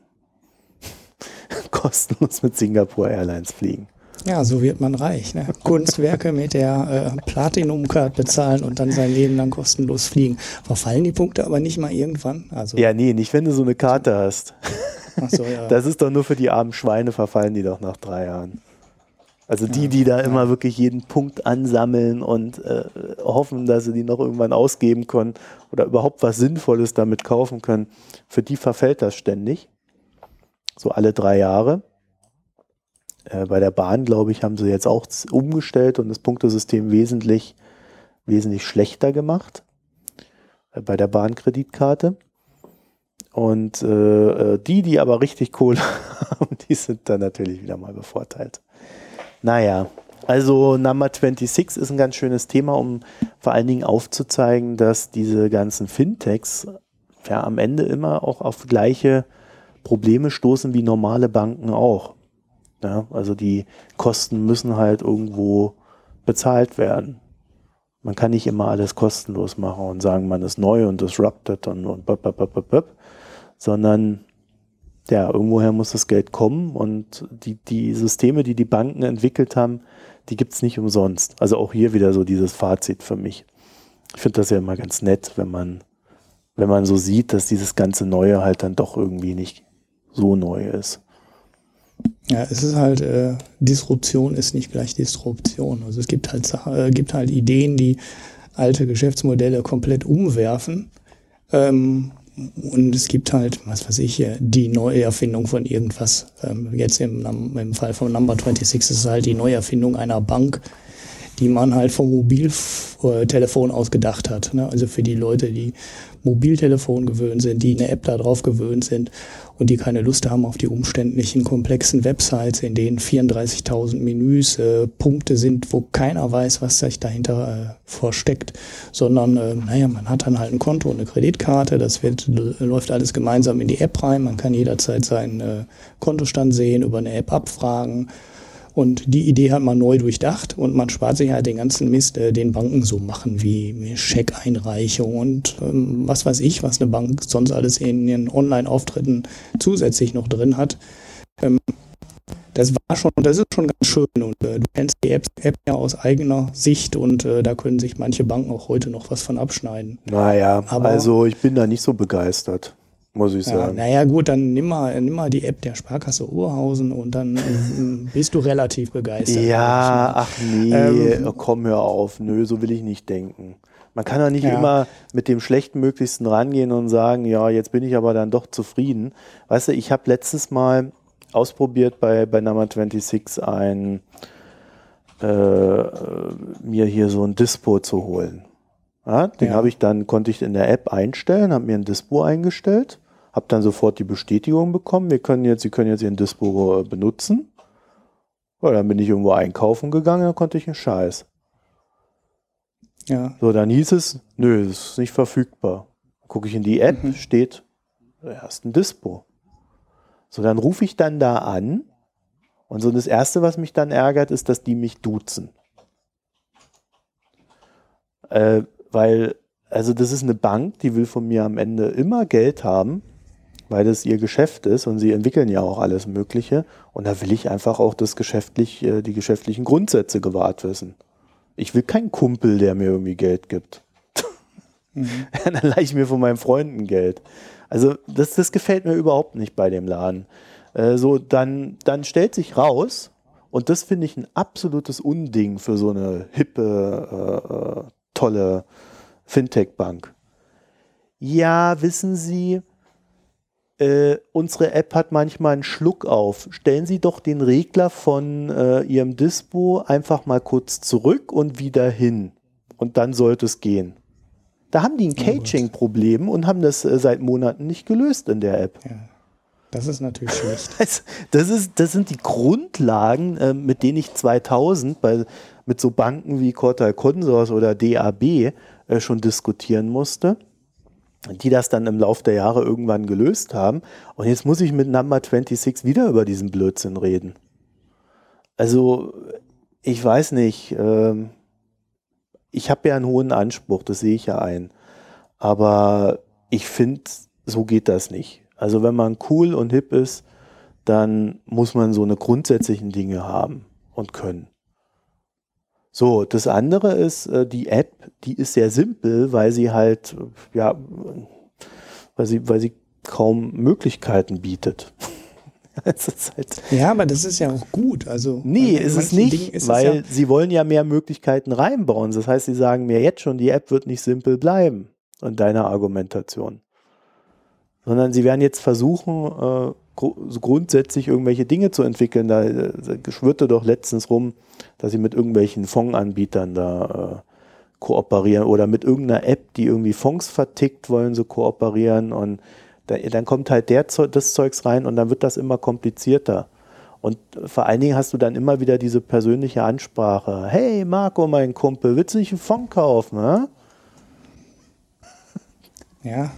kostenlos mit Singapore Airlines fliegen. Ja, so wird man reich. Ne? Kunstwerke mit der äh, Platinum-Card bezahlen und dann sein Leben lang kostenlos fliegen. Verfallen die Punkte aber nicht mal irgendwann? Also ja, nee, nicht wenn du so eine Karte hast. Ach so, ja. Das ist doch nur für die armen Schweine, verfallen die doch nach drei Jahren. Also die, die da immer wirklich jeden Punkt ansammeln und äh, hoffen, dass sie die noch irgendwann ausgeben können oder überhaupt was Sinnvolles damit kaufen können, für die verfällt das ständig. So alle drei Jahre. Äh, bei der Bahn, glaube ich, haben sie jetzt auch umgestellt und das Punktesystem wesentlich, wesentlich schlechter gemacht. Äh, bei der Bahnkreditkarte. Und äh, äh die, die aber richtig Kohle haben, die sind dann natürlich wieder mal bevorteilt. Naja, also Number 26 ist ein ganz schönes Thema, um vor allen Dingen aufzuzeigen, dass diese ganzen Fintechs ja am Ende immer auch auf gleiche Probleme stoßen wie normale Banken auch. Ja, also die Kosten müssen halt irgendwo bezahlt werden. Man kann nicht immer alles kostenlos machen und sagen, man ist neu und disrupted und, und bop, bop, bop, bop, sondern ja, irgendwoher muss das Geld kommen und die, die Systeme, die die Banken entwickelt haben, die gibt es nicht umsonst. Also auch hier wieder so dieses Fazit für mich. Ich finde das ja immer ganz nett, wenn man, wenn man so sieht, dass dieses ganze Neue halt dann doch irgendwie nicht so neu ist. Ja, es ist halt, äh, Disruption ist nicht gleich Disruption. Also es gibt halt, äh, gibt halt Ideen, die alte Geschäftsmodelle komplett umwerfen. Ähm, und es gibt halt, was weiß ich, die Neuerfindung von irgendwas. Ähm, jetzt im, im Fall von Number 26 ist es halt die Neuerfindung einer Bank, die man halt vom Mobiltelefon aus gedacht hat. Ne? Also für die Leute, die Mobiltelefon gewöhnt sind, die eine App da drauf gewöhnt sind und die keine Lust haben auf die umständlichen, komplexen Websites, in denen 34.000 Menüs, äh, Punkte sind, wo keiner weiß, was sich dahinter äh, versteckt, sondern, äh, naja, man hat dann halt ein Konto, eine Kreditkarte, das wird, läuft alles gemeinsam in die App rein, man kann jederzeit seinen äh, Kontostand sehen, über eine App abfragen, und die Idee hat man neu durchdacht und man spart sich halt den ganzen Mist, äh, den Banken so machen wie Scheckeinreichung und ähm, was weiß ich, was eine Bank sonst alles in ihren Online-Auftritten zusätzlich noch drin hat. Ähm, das war schon, das ist schon ganz schön und äh, du kennst die App, App ja aus eigener Sicht und äh, da können sich manche Banken auch heute noch was von abschneiden. Naja, Aber, also ich bin da nicht so begeistert muss ich sagen. Ja, naja, gut, dann nimm mal, nimm mal die App der Sparkasse Oberhausen und dann bist du relativ begeistert. Ja, ach nee, ähm, komm, hör auf. Nö, so will ich nicht denken. Man kann doch nicht ja. immer mit dem Schlechtmöglichsten rangehen und sagen, ja, jetzt bin ich aber dann doch zufrieden. Weißt du, ich habe letztes Mal ausprobiert bei, bei Number 26 ein, äh, mir hier so ein Dispo zu holen. Ja, den ja. habe ich dann, konnte ich in der App einstellen, habe mir ein Dispo eingestellt habe dann sofort die Bestätigung bekommen, wir können jetzt, Sie können jetzt Ihren Dispo äh, benutzen. Ja, dann bin ich irgendwo einkaufen gegangen, dann konnte ich einen Scheiß. Ja. So, dann hieß es, nö, das ist nicht verfügbar. Gucke ich in die App, mhm. steht, erst ein Dispo. So, dann rufe ich dann da an und so das Erste, was mich dann ärgert, ist, dass die mich duzen. Äh, weil, also das ist eine Bank, die will von mir am Ende immer Geld haben weil das ihr Geschäft ist und sie entwickeln ja auch alles Mögliche. Und da will ich einfach auch das geschäftlich, äh, die geschäftlichen Grundsätze gewahrt wissen. Ich will keinen Kumpel, der mir irgendwie Geld gibt. Mhm. Dann leihe ich mir von meinen Freunden Geld. Also das, das gefällt mir überhaupt nicht bei dem Laden. Äh, so, dann, dann stellt sich raus, und das finde ich ein absolutes Unding für so eine hippe, äh, äh tolle Fintech-Bank. Ja, wissen Sie, äh, unsere App hat manchmal einen Schluck auf. Stellen Sie doch den Regler von äh, Ihrem Dispo einfach mal kurz zurück und wieder hin. Und dann sollte es gehen. Da haben die ein Caching-Problem und haben das äh, seit Monaten nicht gelöst in der App. Ja. Das ist natürlich schlecht. Das, das, ist, das sind die Grundlagen, äh, mit denen ich 2000 bei, mit so Banken wie Cortal Consors oder DAB äh, schon diskutieren musste die das dann im Laufe der Jahre irgendwann gelöst haben. Und jetzt muss ich mit Number 26 wieder über diesen Blödsinn reden. Also, ich weiß nicht. Ähm, ich habe ja einen hohen Anspruch, das sehe ich ja ein. Aber ich finde, so geht das nicht. Also, wenn man cool und hip ist, dann muss man so eine grundsätzlichen Dinge haben und können. So, das andere ist, äh, die App, die ist sehr simpel, weil sie halt, ja, weil sie, weil sie kaum Möglichkeiten bietet. halt ja, aber das ist ja auch gut. Also, nee, ist es nicht, ist weil es ja sie wollen ja mehr Möglichkeiten reinbauen. Das heißt, sie sagen mir jetzt schon, die App wird nicht simpel bleiben in deiner Argumentation. Sondern sie werden jetzt versuchen, äh, grundsätzlich irgendwelche Dinge zu entwickeln. Da, da schwirrte doch letztens rum, dass sie mit irgendwelchen Fondsanbietern da äh, kooperieren oder mit irgendeiner App, die irgendwie Fonds vertickt, wollen sie kooperieren und da, dann kommt halt der, das Zeugs rein und dann wird das immer komplizierter. Und vor allen Dingen hast du dann immer wieder diese persönliche Ansprache. Hey Marco, mein Kumpel, willst du nicht einen Fonds kaufen? Hä? Ja,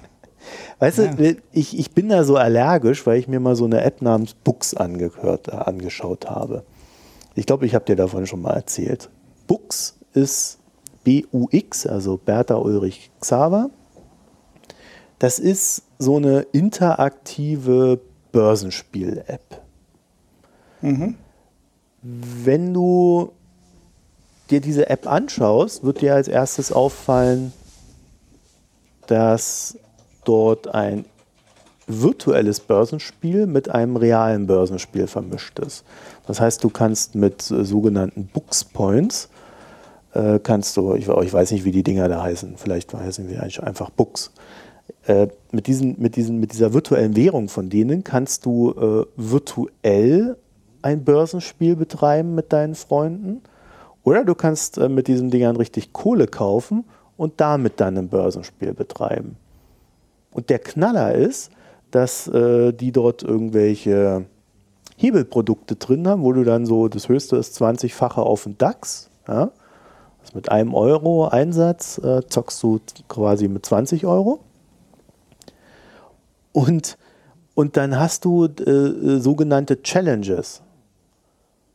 Weißt ja. du, ich, ich bin da so allergisch, weil ich mir mal so eine App namens Books angehört, angeschaut habe. Ich glaube, ich habe dir davon schon mal erzählt. Books ist B-U-X, also Bertha Ulrich Xaver. Das ist so eine interaktive Börsenspiel-App. Mhm. Wenn du dir diese App anschaust, wird dir als erstes auffallen, dass dort ein virtuelles Börsenspiel mit einem realen Börsenspiel vermischt ist. Das heißt, du kannst mit äh, sogenannten Books Points, äh, kannst du, ich, weiß nicht, wie die Dinger da heißen, vielleicht heißen wir einfach Books, äh, mit, diesen, mit, diesen, mit dieser virtuellen Währung von denen kannst du virtuell ein Börsenspiel betreiben mit deinen Freunden. Oder du kannst mit diesen Dingern richtig Kohle kaufen und damit dann ein Börsenspiel betreiben. Und der Knaller ist, dass äh, die dort irgendwelche Hebelprodukte drin haben, wo du dann so, das höchste ist 20-fache auf den DAX. Ja? Also mit einem Euro Einsatz äh, zockst du quasi mit 20 Euro. Und, und dann hast du äh, sogenannte Challenges.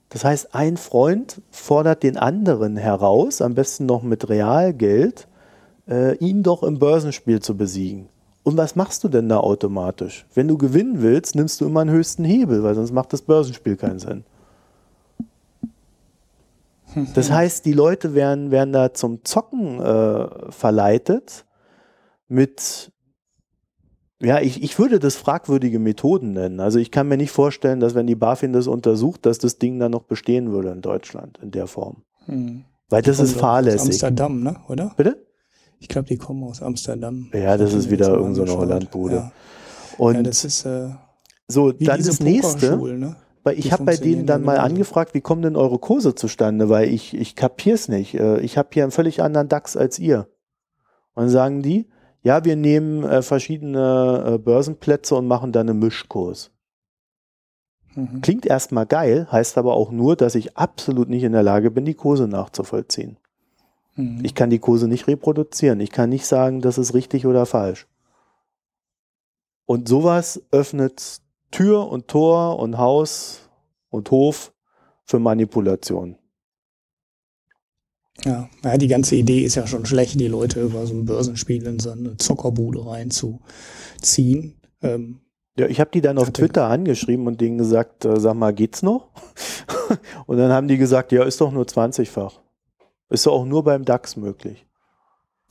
Das heißt, ein Freund fordert den anderen heraus, am besten noch mit Realgeld, äh, ihn doch im Börsenspiel zu besiegen. Und was machst du denn da automatisch? Wenn du gewinnen willst, nimmst du immer den höchsten Hebel, weil sonst macht das Börsenspiel keinen Sinn. Das heißt, die Leute werden, werden da zum Zocken äh, verleitet mit, ja, ich, ich würde das fragwürdige Methoden nennen. Also ich kann mir nicht vorstellen, dass wenn die BaFin das untersucht, dass das Ding dann noch bestehen würde in Deutschland in der Form. Hm. Weil das ist fahrlässig. Amsterdam, ne? oder? Bitte? Ich glaube, die kommen aus Amsterdam. Ja, das ist wieder irgendeine so Hollandbude. Ja. Und ja, das ist äh, so dann das nächste. Ne? Weil ich habe bei denen dann mal angefragt, wie kommen denn eure Kurse zustande? Weil ich, ich kapier's nicht. Äh, ich habe hier einen völlig anderen DAX als ihr. Und dann sagen die, ja, wir nehmen äh, verschiedene äh, Börsenplätze und machen dann einen Mischkurs. Mhm. Klingt erstmal geil, heißt aber auch nur, dass ich absolut nicht in der Lage bin, die Kurse nachzuvollziehen. Mhm. Ich kann die Kurse nicht reproduzieren. Ich kann nicht sagen, das ist richtig oder falsch. Und sowas öffnet Tür und Tor und Haus und Hof für Manipulation. Ja, ja, die ganze Idee ist ja schon schlecht, die Leute über so ein Börsenspiel in so eine Zockerbude reinzuziehen. Ähm, ja, ich habe die dann auf Twitter angeschrieben und denen gesagt, äh, sag mal, geht's noch? und dann haben die gesagt, ja, ist doch nur 20-fach. Ist doch auch nur beim DAX möglich.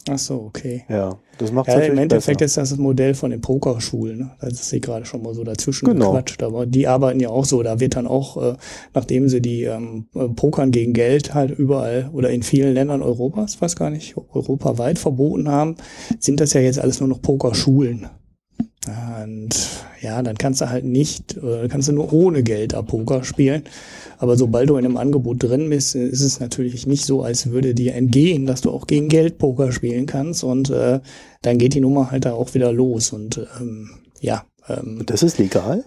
Ach so, okay. Ja, das macht ja, Im Endeffekt besser. ist das das Modell von den Pokerschulen. Ne? Das ist sie gerade schon mal so dazwischen genau. gequatscht. Aber die arbeiten ja auch so. Da wird dann auch, äh, nachdem sie die ähm, äh, Pokern gegen Geld halt überall oder in vielen Ländern Europas, weiß gar nicht, europaweit verboten haben, sind das ja jetzt alles nur noch Pokerschulen. Und ja, dann kannst du halt nicht, äh, kannst du nur ohne Geld ab Poker spielen. Aber sobald du in einem Angebot drin bist, ist es natürlich nicht so, als würde dir entgehen, dass du auch gegen Geld Poker spielen kannst. Und äh, dann geht die Nummer halt da auch wieder los. Und ähm, ja. Ähm, das ist legal?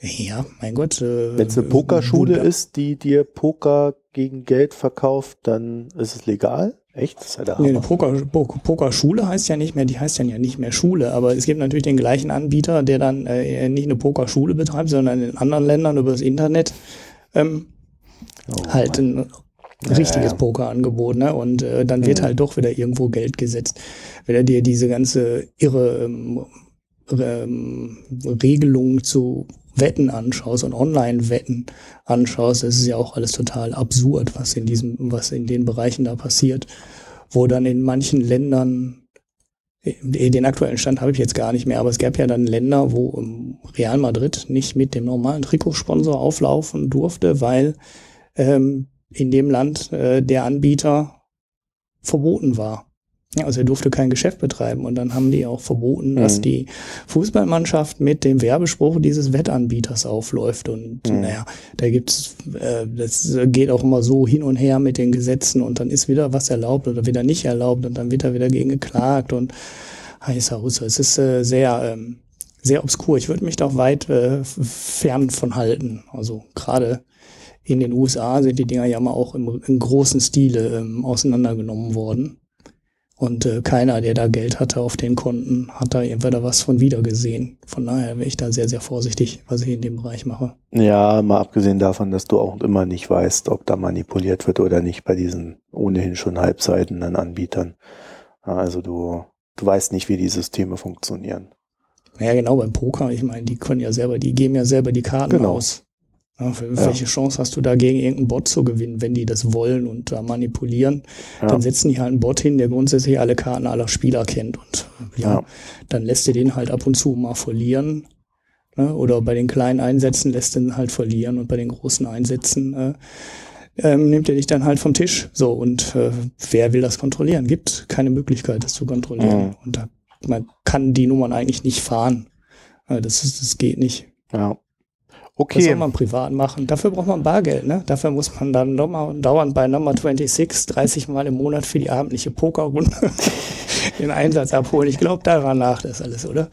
Ja, mein Gott. Äh, Wenn es eine Pokerschule ist, die dir Poker gegen Geld verkauft, dann ist es legal? Echt? Das ist ja der nee, Poker, Pokerschule heißt ja nicht mehr, die heißt dann ja nicht mehr Schule, aber es gibt natürlich den gleichen Anbieter, der dann äh, nicht eine Pokerschule betreibt, sondern in anderen Ländern über das Internet ähm, oh, halt ein richtiges ja, ja. Pokerangebot, ne? Und äh, dann wird mhm. halt doch wieder irgendwo Geld gesetzt. Wenn er dir diese ganze irre ähm, ähm, Regelung zu Wetten anschaust und Online-Wetten anschaust, das ist ja auch alles total absurd, was in diesem, was in den Bereichen da passiert, wo dann in manchen Ländern den aktuellen Stand habe ich jetzt gar nicht mehr, aber es gab ja dann Länder, wo Real Madrid nicht mit dem normalen Trikotsponsor auflaufen durfte, weil ähm, in dem Land äh, der Anbieter verboten war. Also er durfte kein Geschäft betreiben und dann haben die auch verboten, dass mhm. die Fußballmannschaft mit dem Werbespruch dieses Wettanbieters aufläuft. Und mhm. naja, da gibt's, äh, das geht auch immer so hin und her mit den Gesetzen und dann ist wieder was erlaubt oder wieder nicht erlaubt und dann wird da wieder gegen geklagt und heißer Russe. Es ist äh, sehr, ähm, sehr obskur. Ich würde mich da auch weit äh, fern von halten. Also gerade in den USA sind die Dinger ja mal auch im, im großen Stile ähm, auseinandergenommen worden. Und äh, keiner, der da Geld hatte auf den Konten, hat da entweder was von wiedergesehen. Von daher wäre ich da sehr, sehr vorsichtig, was ich in dem Bereich mache. Ja, mal abgesehen davon, dass du auch immer nicht weißt, ob da manipuliert wird oder nicht bei diesen ohnehin schon halbseitenden Anbietern. Also du, du weißt nicht, wie die Systeme funktionieren. Ja, genau, beim Poker, ich meine, die können ja selber, die geben ja selber die Karten genau. aus. Ja, welche ja. Chance hast du da gegen irgendeinen Bot zu gewinnen, wenn die das wollen und da manipulieren? Ja. Dann setzen die halt einen Bot hin, der grundsätzlich alle Karten aller Spieler kennt und ja, dann lässt er den halt ab und zu mal verlieren. Ne? Oder bei den kleinen Einsätzen lässt er ihn halt verlieren und bei den großen Einsätzen äh, ähm, nimmt er dich dann halt vom Tisch. So, und äh, wer will das kontrollieren? Gibt keine Möglichkeit, das zu kontrollieren. Mhm. Und da man kann die Nummern eigentlich nicht fahren. Das, ist, das geht nicht. Ja. Okay. Das soll man privat machen. Dafür braucht man Bargeld, ne? Dafür muss man dann nochmal dauernd bei Number 26 30 Mal im Monat für die abendliche Pokerrunde den Einsatz abholen. Ich glaube daran nach, das alles, oder?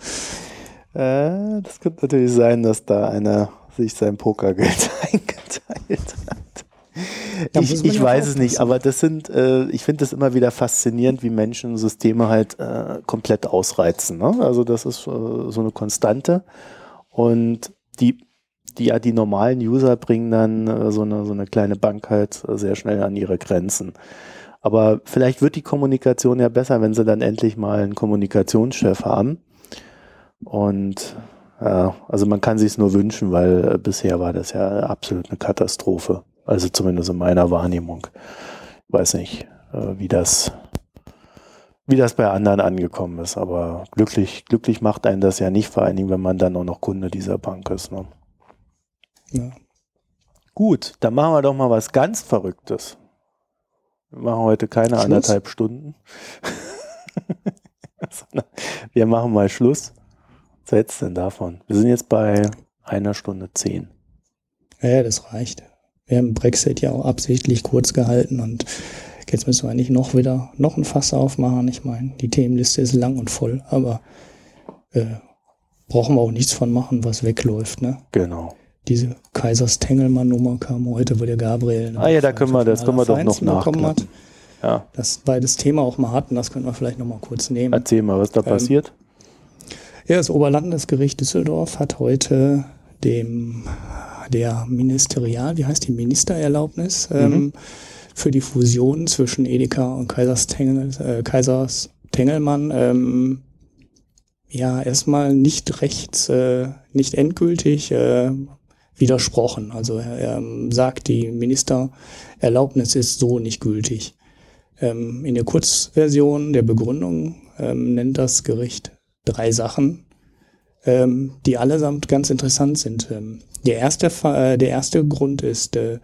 Äh, das könnte natürlich sein, dass da einer sich sein Pokergeld eingeteilt hat. ich, ich weiß es nicht, aber das sind, äh, ich finde es immer wieder faszinierend, wie Menschen Systeme halt äh, komplett ausreizen. Ne? Also das ist äh, so eine Konstante. Und die die ja die normalen User bringen dann äh, so, eine, so eine kleine Bank halt sehr schnell an ihre Grenzen. Aber vielleicht wird die Kommunikation ja besser, wenn sie dann endlich mal einen Kommunikationschef haben. Und ja, also man kann sich es nur wünschen, weil äh, bisher war das ja absolut eine Katastrophe. Also zumindest in meiner Wahrnehmung. Ich weiß nicht, äh, wie das, wie das bei anderen angekommen ist. Aber glücklich, glücklich macht einen das ja nicht, vor allen Dingen, wenn man dann auch noch Kunde dieser Bank ist. Ne? Ja. Gut, dann machen wir doch mal was ganz Verrücktes. Wir machen heute keine Schluss? anderthalb Stunden. wir machen mal Schluss. Was hältst du denn davon? Wir sind jetzt bei einer Stunde zehn. Ja, das reicht. Wir haben Brexit ja auch absichtlich kurz gehalten und jetzt müssen wir nicht noch wieder noch ein Fass aufmachen. Ich meine, die Themenliste ist lang und voll, aber äh, brauchen wir auch nichts von machen, was wegläuft. Ne? Genau diese Kaisers Tengelmann-Nummer kam heute, wo der Gabriel. Ah ja, da können wir, das können wir doch noch nachkommen. Ja. Das weil das Thema auch mal hatten, das können wir vielleicht noch mal kurz nehmen. Erzähl mal, was da ähm, passiert. Ja, das Oberlandesgericht Düsseldorf hat heute dem der Ministerial, wie heißt die Ministererlaubnis ähm, mhm. für die Fusion zwischen Edeka und Kaisers, Tengel, äh, Kaisers Tengelmann ähm, ja erstmal nicht rechts, äh, nicht endgültig äh, widersprochen. Also er ähm, sagt, die Ministererlaubnis ist so nicht gültig. Ähm, in der Kurzversion der Begründung ähm, nennt das Gericht drei Sachen, ähm, die allesamt ganz interessant sind. Ähm, der, erste, äh, der erste Grund ist, äh,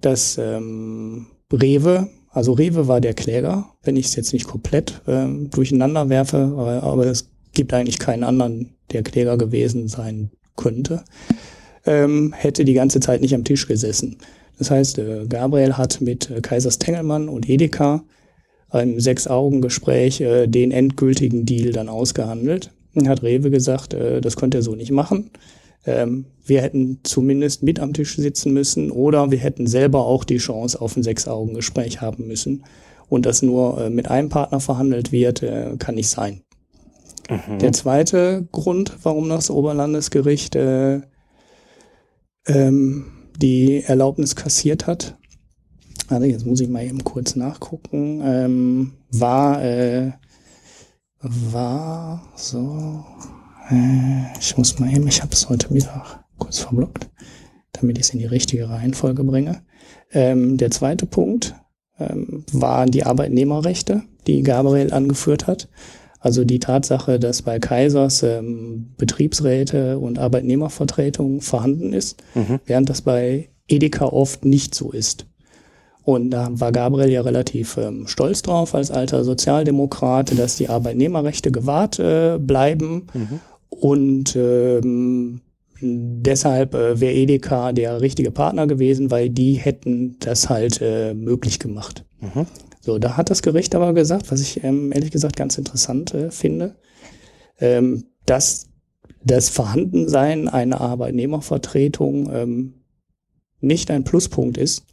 dass ähm, Rewe, also Rewe war der Kläger, wenn ich es jetzt nicht komplett ähm, durcheinander werfe, aber, aber es gibt eigentlich keinen anderen, der Kläger gewesen sein könnte ähm, hätte die ganze Zeit nicht am Tisch gesessen. Das heißt, äh, Gabriel hat mit äh, Kaisers Tengelmann und Edeka einem Sechs-Augen-Gespräch äh, den endgültigen Deal dann ausgehandelt. Dann hat Rewe gesagt, äh, das konnte er so nicht machen. Ähm, wir hätten zumindest mit am Tisch sitzen müssen oder wir hätten selber auch die Chance auf ein Sechs-Augen-Gespräch haben müssen. Und dass nur äh, mit einem Partner verhandelt wird, äh, kann nicht sein. Mhm. Der zweite Grund, warum das Oberlandesgericht äh, ähm, die Erlaubnis kassiert hat. Also jetzt muss ich mal eben kurz nachgucken. Ähm, war, äh, war so. Äh, ich muss mal eben, ich habe es heute Mittag kurz verblockt, damit ich es in die richtige Reihenfolge bringe. Ähm, der zweite Punkt ähm, waren die Arbeitnehmerrechte, die Gabriel angeführt hat. Also die Tatsache, dass bei Kaisers ähm, Betriebsräte und Arbeitnehmervertretung vorhanden ist, mhm. während das bei Edeka oft nicht so ist. Und da war Gabriel ja relativ ähm, stolz drauf als alter Sozialdemokrat, dass die Arbeitnehmerrechte gewahrt äh, bleiben. Mhm. Und ähm, deshalb äh, wäre Edeka der richtige Partner gewesen, weil die hätten das halt äh, möglich gemacht. Mhm. So, da hat das Gericht aber gesagt, was ich ähm, ehrlich gesagt ganz interessant äh, finde, ähm, dass das Vorhandensein einer Arbeitnehmervertretung ähm, nicht ein Pluspunkt ist,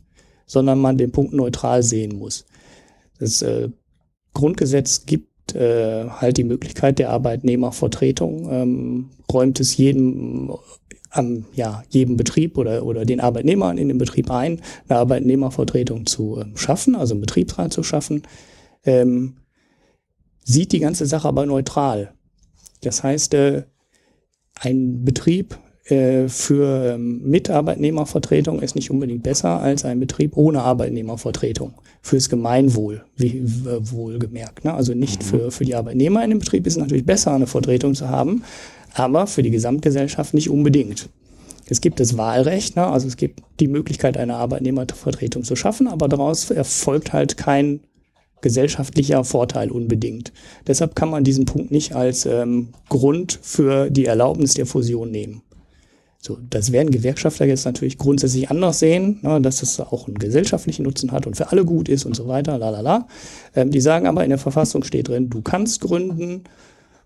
sondern man den Punkt neutral sehen muss. Das äh, Grundgesetz gibt äh, halt die Möglichkeit der Arbeitnehmervertretung, ähm, räumt es jedem am, ja, jedem Betrieb oder, oder den Arbeitnehmern in dem Betrieb ein, eine Arbeitnehmervertretung zu äh, schaffen, also einen Betriebsrat zu schaffen, ähm, sieht die ganze Sache aber neutral. Das heißt, äh, ein Betrieb äh, für ähm, Mitarbeitnehmervertretung ist nicht unbedingt besser als ein Betrieb ohne Arbeitnehmervertretung. Fürs Gemeinwohl, wie äh, wohlgemerkt. Ne? Also nicht mhm. für, für die Arbeitnehmer in dem Betrieb ist es natürlich besser, eine Vertretung zu haben, aber für die Gesamtgesellschaft nicht unbedingt. Es gibt das Wahlrecht, ne? also es gibt die Möglichkeit, eine Arbeitnehmervertretung zu schaffen, aber daraus erfolgt halt kein gesellschaftlicher Vorteil unbedingt. Deshalb kann man diesen Punkt nicht als ähm, Grund für die Erlaubnis der Fusion nehmen. So, das werden Gewerkschafter jetzt natürlich grundsätzlich anders sehen, ne, dass das auch einen gesellschaftlichen Nutzen hat und für alle gut ist und so weiter, la la la. Ähm, die sagen aber, in der Verfassung steht drin, du kannst gründen,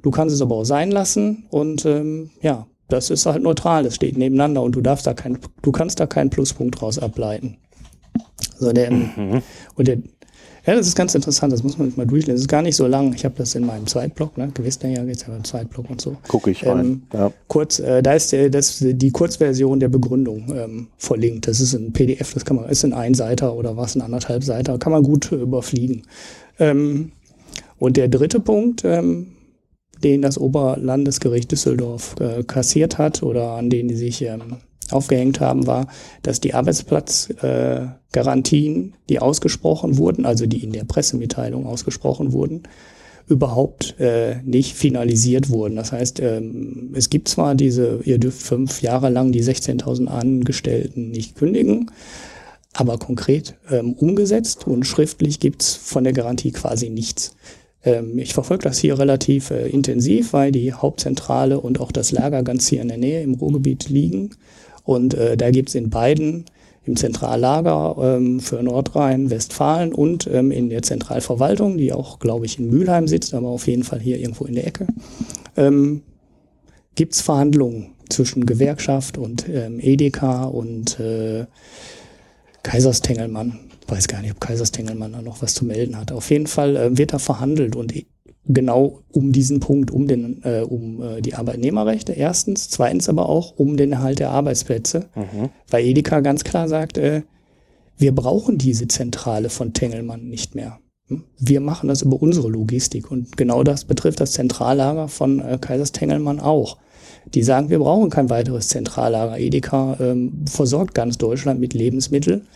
du kannst es aber auch sein lassen und ähm, ja, das ist halt neutral, das steht nebeneinander und du darfst da kein, du kannst da keinen Pluspunkt draus ableiten. So, der, mhm. Und der, ja, das ist ganz interessant, das muss man mal durchlesen. Das ist gar nicht so lang. Ich habe das in meinem Zweitblog, ne? Gewiss, ja, jetzt ja beim Zweitblog und so. Gucke ich rein. Ähm, ja. Kurz, äh, da ist der, das, die Kurzversion der Begründung ähm, verlinkt. Das ist ein PDF, das kann man, ist ein Einseiter oder was, ein anderthalb Seiter, kann man gut äh, überfliegen. Ähm, und der dritte Punkt, ähm, den das Oberlandesgericht Düsseldorf äh, kassiert hat oder an den die sich ähm, aufgehängt haben, war, dass die Arbeitsplatzgarantien, äh, die ausgesprochen wurden, also die in der Pressemitteilung ausgesprochen wurden, überhaupt äh, nicht finalisiert wurden. Das heißt, ähm, es gibt zwar diese, ihr dürft fünf Jahre lang die 16.000 Angestellten nicht kündigen, aber konkret ähm, umgesetzt und schriftlich gibt's von der Garantie quasi nichts. Ähm, ich verfolge das hier relativ äh, intensiv, weil die Hauptzentrale und auch das Lager ganz hier in der Nähe im Ruhrgebiet liegen. Und äh, da gibt es in beiden, im Zentrallager ähm, für Nordrhein-Westfalen und ähm, in der Zentralverwaltung, die auch, glaube ich, in Mülheim sitzt, aber auf jeden Fall hier irgendwo in der Ecke, ähm, gibt es Verhandlungen zwischen Gewerkschaft und ähm, Edeka und äh, Kaiserstengelmann. Ich weiß gar nicht, ob Kaiserstengelmann da noch was zu melden hat. Auf jeden Fall äh, wird da verhandelt und genau um diesen Punkt, um, den, äh, um äh, die Arbeitnehmerrechte erstens, zweitens aber auch um den Erhalt der Arbeitsplätze, mhm. weil Edeka ganz klar sagt, äh, wir brauchen diese Zentrale von Tengelmann nicht mehr. Hm? Wir machen das über unsere Logistik und genau das betrifft das Zentrallager von äh, Kaisers Tengelmann auch. Die sagen, wir brauchen kein weiteres Zentrallager. Edeka ähm, versorgt ganz Deutschland mit Lebensmitteln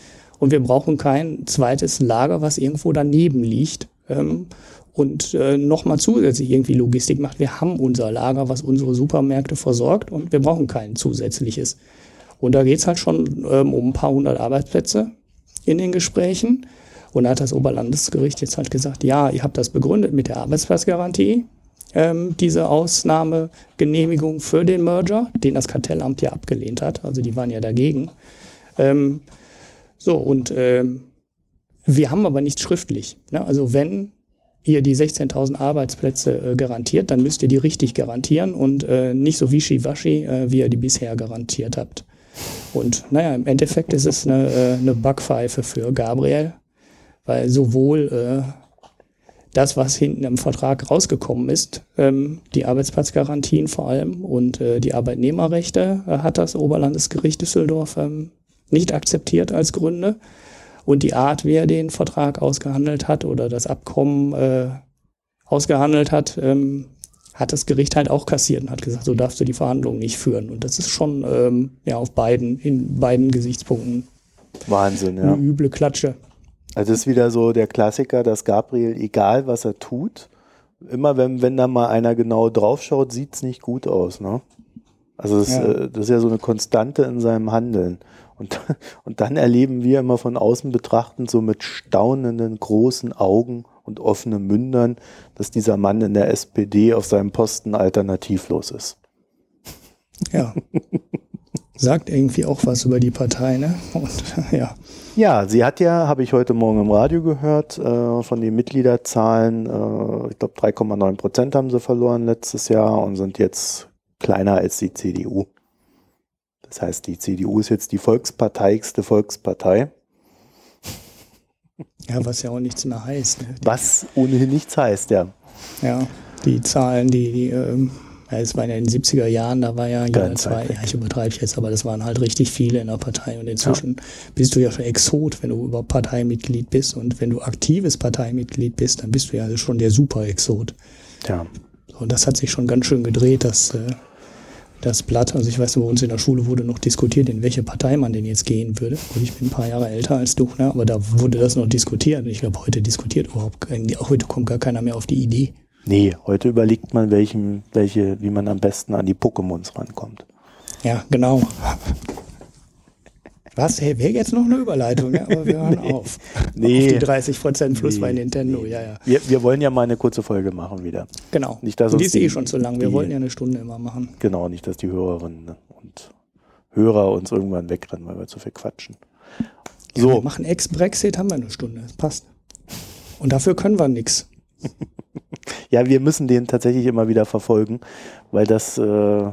und wir brauchen kein zweites Lager, was irgendwo daneben liegt. Ähm, und äh, nochmal zusätzlich irgendwie Logistik macht. Wir haben unser Lager, was unsere Supermärkte versorgt und wir brauchen kein zusätzliches. Und da geht's halt schon ähm, um ein paar hundert Arbeitsplätze in den Gesprächen. Und da hat das Oberlandesgericht jetzt halt gesagt, ja, ihr habt das begründet mit der Arbeitsplatzgarantie, ähm, diese Ausnahmegenehmigung für den Merger, den das Kartellamt ja abgelehnt hat. Also die waren ja dagegen. Ähm, so, und ähm, wir haben aber nichts schriftlich. Ne? Also wenn ihr die 16.000 Arbeitsplätze äh, garantiert, dann müsst ihr die richtig garantieren und äh, nicht so wischiwaschi, äh, wie ihr die bisher garantiert habt. Und naja, im Endeffekt ist es eine, äh, eine Backpfeife für Gabriel, weil sowohl äh, das, was hinten im Vertrag rausgekommen ist, ähm, die Arbeitsplatzgarantien vor allem und äh, die Arbeitnehmerrechte, äh, hat das Oberlandesgericht Düsseldorf ähm, nicht akzeptiert als Gründe. Und die Art, wie er den Vertrag ausgehandelt hat oder das Abkommen äh, ausgehandelt hat, ähm, hat das Gericht halt auch kassiert und hat gesagt, so darfst du die Verhandlungen nicht führen. Und das ist schon ähm, ja auf beiden, in beiden Gesichtspunkten Wahnsinn, ja. eine üble Klatsche. Also es ist wieder so der Klassiker, dass Gabriel, egal was er tut, immer wenn, wenn da mal einer genau draufschaut, sieht's nicht gut aus, ne? Also das, ja. Äh, das ist ja so eine Konstante in seinem Handeln. Und, und dann erleben wir immer von außen betrachtend so mit staunenden großen Augen und offenen Mündern, dass dieser Mann in der SPD auf seinem Posten alternativlos ist. Ja. Sagt irgendwie auch was über die Partei, ne? Und ja. Ja, sie hat ja, habe ich heute Morgen im Radio gehört, äh, von den Mitgliederzahlen, äh, ich glaube 3,9 Prozent haben sie verloren letztes Jahr und sind jetzt kleiner als die CDU. Das heißt, die CDU ist jetzt die volksparteigste Volkspartei. Ja, was ja auch nichts mehr heißt. Ne? Was ohnehin nichts heißt, ja. Ja, die Zahlen, die, die ähm, ja, es waren ja in den 70er Jahren, da war ja jeder zwei, ja, ich übertreibe jetzt, aber das waren halt richtig viele in der Partei und inzwischen ja. bist du ja schon Exot, wenn du über Parteimitglied bist und wenn du aktives Parteimitglied bist, dann bist du ja schon der Super-Exot. Ja. Und das hat sich schon ganz schön gedreht, dass äh, das Blatt, also ich weiß bei uns in der Schule wurde noch diskutiert, in welche Partei man denn jetzt gehen würde. Und ich bin ein paar Jahre älter als du, ne? aber da wurde das noch diskutiert. Und ich glaube, heute diskutiert überhaupt heute kommt gar keiner mehr auf die Idee. Nee, heute überlegt man, welchen, welche, wie man am besten an die Pokémons rankommt. Ja, genau. Was? Hey, wäre jetzt noch eine Überleitung, ja, aber wir hören nee. auf. Nee. Auf die 30% Fluss nee. bei Nintendo, ja, ja. Wir, wir wollen ja mal eine kurze Folge machen wieder. Genau. Nicht, dass Und die ist eh schon zu lang. Wir wollten ja eine Stunde immer machen. Genau, nicht, dass die Hörerinnen und Hörer uns irgendwann wegrennen, weil wir zu viel quatschen. Ja, wir So, machen Ex-Brexit, haben wir eine Stunde. Das passt. Und dafür können wir nichts. ja, wir müssen den tatsächlich immer wieder verfolgen, weil das äh,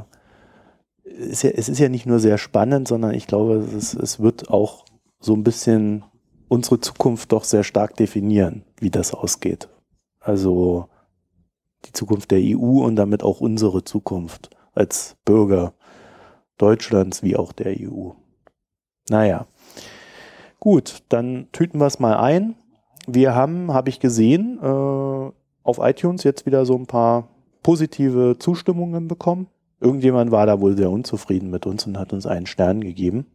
ist ja, es ist ja nicht nur sehr spannend, sondern ich glaube, es, es wird auch so ein bisschen unsere Zukunft doch sehr stark definieren, wie das ausgeht. Also die Zukunft der EU und damit auch unsere Zukunft als Bürger Deutschlands wie auch der EU. Naja, gut, dann tüten wir es mal ein. Wir haben, habe ich gesehen, äh, auf iTunes jetzt wieder so ein paar positive Zustimmungen bekommen. Irgendjemand war da wohl sehr unzufrieden mit uns und hat uns einen Stern gegeben.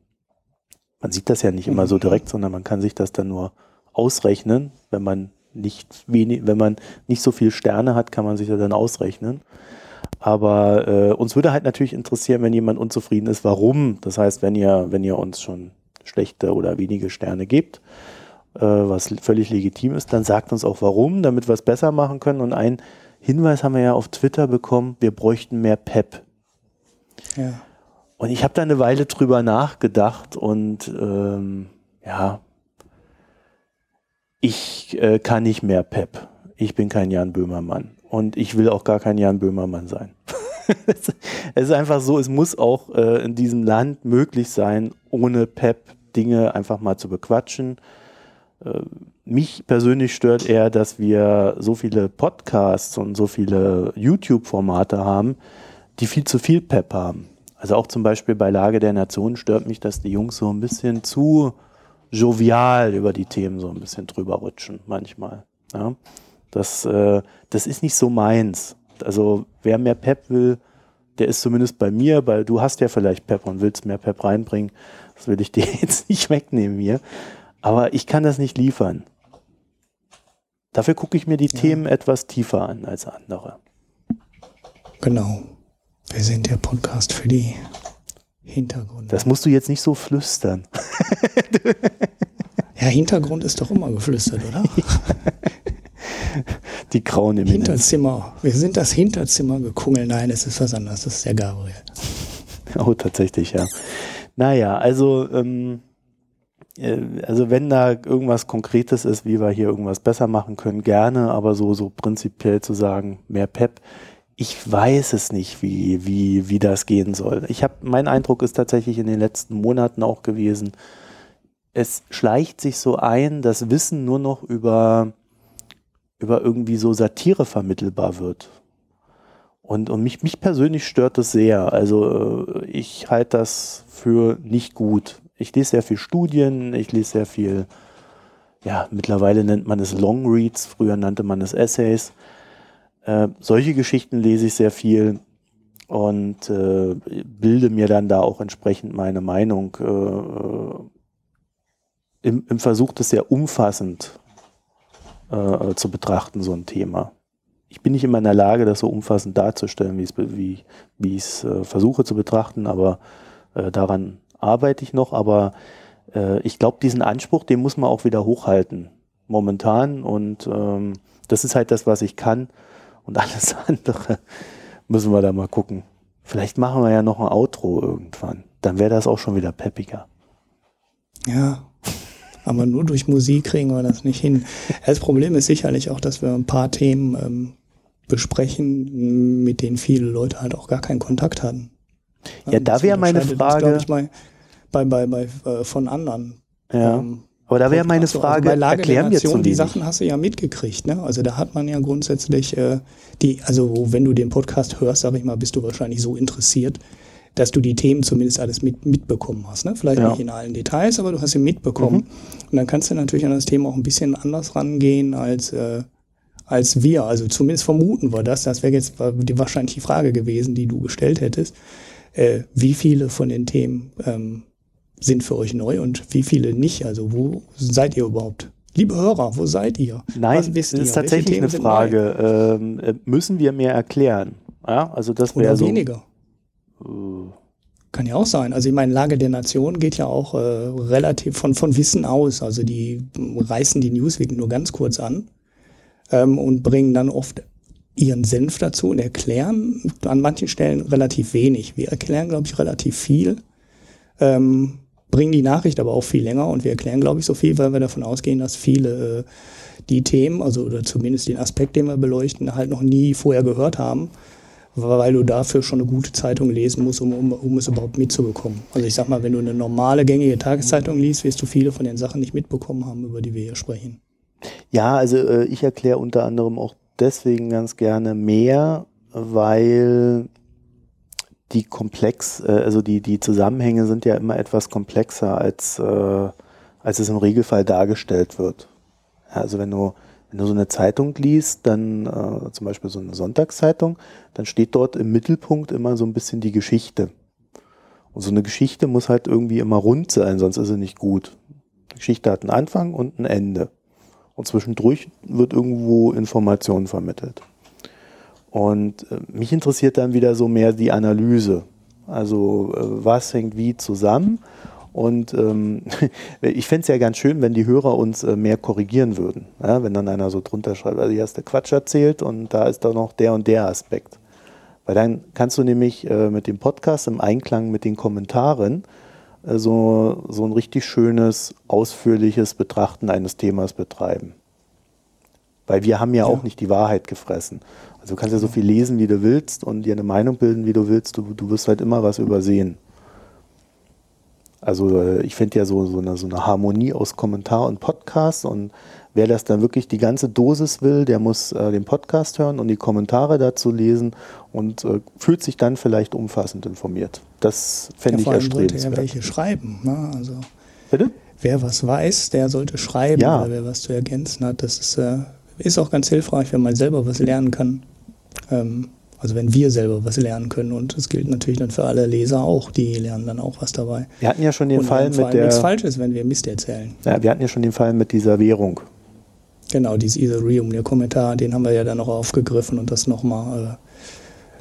Man sieht das ja nicht immer so direkt, sondern man kann sich das dann nur ausrechnen. Wenn man nicht wenig, wenn man nicht so viel Sterne hat, kann man sich das dann ausrechnen. Aber äh, uns würde halt natürlich interessieren, wenn jemand unzufrieden ist, warum. Das heißt, wenn ihr, wenn ihr uns schon schlechte oder wenige Sterne gebt, äh, was völlig legitim ist, dann sagt uns auch warum, damit wir es besser machen können. Und ein Hinweis haben wir ja auf Twitter bekommen, wir bräuchten mehr Pep. Ja. Und ich habe da eine Weile drüber nachgedacht und ähm, ja, ich äh, kann nicht mehr Pep. Ich bin kein Jan Böhmermann und ich will auch gar kein Jan Böhmermann sein. es ist einfach so, es muss auch äh, in diesem Land möglich sein, ohne Pep Dinge einfach mal zu bequatschen. Äh, mich persönlich stört eher, dass wir so viele Podcasts und so viele YouTube-Formate haben, die viel zu viel Pep haben. Also auch zum Beispiel bei Lage der Nation stört mich, dass die Jungs so ein bisschen zu jovial über die Themen so ein bisschen drüber rutschen manchmal. Ja? Das, äh, das ist nicht so meins. Also wer mehr Pep will, der ist zumindest bei mir, weil du hast ja vielleicht Pep und willst mehr Pep reinbringen. Das will ich dir jetzt nicht wegnehmen hier. Aber ich kann das nicht liefern. Dafür gucke ich mir die Ja. Themen etwas tiefer an als andere. Genau. Wir sind der Podcast für die Hintergründe. Das musst du jetzt nicht so flüstern. ja, Hintergrund ist doch immer geflüstert, oder? Die grauen Eminenz. Hinterzimmer. Wir sind das Hinterzimmer gekungelt. Nein, es ist was anderes. Das ist der Gabriel. Oh, tatsächlich, ja. Naja, also, ähm, äh, also wenn da irgendwas Konkretes ist, wie wir hier irgendwas besser machen können, gerne, aber so, so prinzipiell zu sagen, mehr Pep, ich weiß es nicht, wie, wie, wie das gehen soll. Ich habe, mein Eindruck ist tatsächlich in den letzten Monaten auch gewesen, es schleicht sich so ein, dass Wissen nur noch über, über irgendwie so Satire vermittelbar wird. Und, und mich, mich persönlich stört das sehr. Also äh, ich halte das für nicht gut. Ich lese sehr viel Studien, ich lese sehr viel, ja, mittlerweile nennt man es Long Reads, früher nannte man es Essays. Äh, solche Geschichten lese ich sehr viel und äh, bilde mir dann da auch entsprechend meine Meinung äh, im, im Versuch, das sehr umfassend äh, zu betrachten, so ein Thema ich bin nicht immer in der Lage, das so umfassend darzustellen, wie ich es äh, versuche zu betrachten, aber äh, daran arbeite ich noch. Aber äh, ich glaube, diesen Anspruch, den muss man auch wieder hochhalten, momentan. Und ähm, das ist halt das, was ich kann. Und alles andere müssen wir da mal gucken. Vielleicht machen wir ja noch ein Outro irgendwann. Dann wäre das auch schon wieder peppiger. Ja. Aber nur durch Musik kriegen wir das nicht hin. Das Problem ist sicherlich auch, dass wir ein paar Themen ähm, besprechen, mit denen viele Leute halt auch gar keinen Kontakt hatten. Ja, da wäre meine Frage- glaube ich, bei, bei, bei äh, von anderen. Ja. ähm, Aber da wäre meine. Also Frage, der erklären wir zu die. Sachen hast du ja mitgekriegt, ne? Also da hat man ja grundsätzlich äh, die, also wenn du den Podcast hörst, sag ich mal, bist du wahrscheinlich so interessiert, dass du die Themen zumindest alles mit, mitbekommen hast. Ne? Vielleicht Ja. nicht in allen Details, aber du hast sie mitbekommen. Mhm. Und dann kannst du natürlich an das Thema auch ein bisschen anders rangehen als, äh, als wir. Also zumindest vermuten wir das. Das wäre jetzt wahrscheinlich die Frage gewesen, die du gestellt hättest. Äh, wie viele von den Themen ähm, sind für euch neu und wie viele nicht? Also wo seid ihr überhaupt? Liebe Hörer, wo seid ihr? Nein, Was wisst das ist ihr? tatsächlich eine Frage. Ähm, äh, müssen wir mehr erklären? Ja, also das? Oder wäre so. weniger? Äh, Kann ja auch sein. Also ich meine, Lage der Nation geht ja auch äh, relativ von, von Wissen aus. Also die reißen die Newsweek nur ganz kurz an ähm, und bringen dann oft ihren Senf dazu und erklären an manchen Stellen relativ wenig. Wir erklären, glaube ich, relativ viel, ähm, bringen die Nachricht aber auch viel länger und wir erklären, glaube ich, so viel, weil wir davon ausgehen, dass viele äh, die Themen, also oder zumindest den Aspekt, den wir beleuchten, halt noch nie vorher gehört haben, weil du dafür schon eine gute Zeitung lesen musst, um, um, um es überhaupt mitzubekommen. Also ich sag mal, wenn du eine normale, gängige Tageszeitung liest, wirst du viele von den Sachen nicht mitbekommen haben, über die wir hier sprechen. Ja, also äh, ich erkläre unter anderem auch deswegen ganz gerne mehr, weil die komplex, äh, also die, die Zusammenhänge sind ja immer etwas komplexer, als, äh, als es im Regelfall dargestellt wird. Ja, also wenn du, wenn du so eine Zeitung liest, dann äh, zum Beispiel so eine Sonntagszeitung, dann steht dort im Mittelpunkt immer so ein bisschen die Geschichte. Und so eine Geschichte muss halt irgendwie immer rund sein, sonst ist sie nicht gut. Die Geschichte hat einen Anfang und ein Ende. Und zwischendurch wird irgendwo Information vermittelt. Und äh, mich interessiert dann wieder so mehr die Analyse. Also äh, was hängt wie zusammen? Und ähm, ich fände es ja ganz schön, wenn die Hörer uns äh, mehr korrigieren würden. Ja, wenn dann einer so drunter schreibt, also hier hast du Quatsch erzählt und da ist doch noch der und der Aspekt. Weil dann kannst du nämlich äh, mit dem Podcast im Einklang mit den Kommentaren äh, so, so ein richtig schönes, ausführliches Betrachten eines Themas betreiben. Weil wir haben ja, ja. auch nicht die Wahrheit gefressen. Also du kannst ja so viel lesen, wie du willst und dir eine Meinung bilden, wie du willst. Du, du wirst halt immer was übersehen. Also äh, ich finde ja so, so, eine, so eine Harmonie aus Kommentar und Podcast und wer das dann wirklich die ganze Dosis will, der muss äh, den Podcast hören und die Kommentare dazu lesen und äh, fühlt sich dann vielleicht umfassend informiert. Das fände ja, ich erstrebenswert. Sollte ja welche schreiben. Ne? Also Bitte? Wer was weiß, der sollte schreiben ja. oder wer was zu ergänzen hat. Das ist, äh, ist auch ganz hilfreich, wenn man selber was lernen kann. Ähm, also wenn wir selber was lernen können und das gilt natürlich dann für alle Leser auch, die lernen dann auch was dabei. Wir hatten ja schon den und Fall mit der nichts falsch ist, wenn wir Mist erzählen. Ja, wir hatten ja schon den Fall mit dieser Währung. Genau, dieses Ethereum, der Kommentar, den haben wir ja dann noch aufgegriffen und das nochmal äh,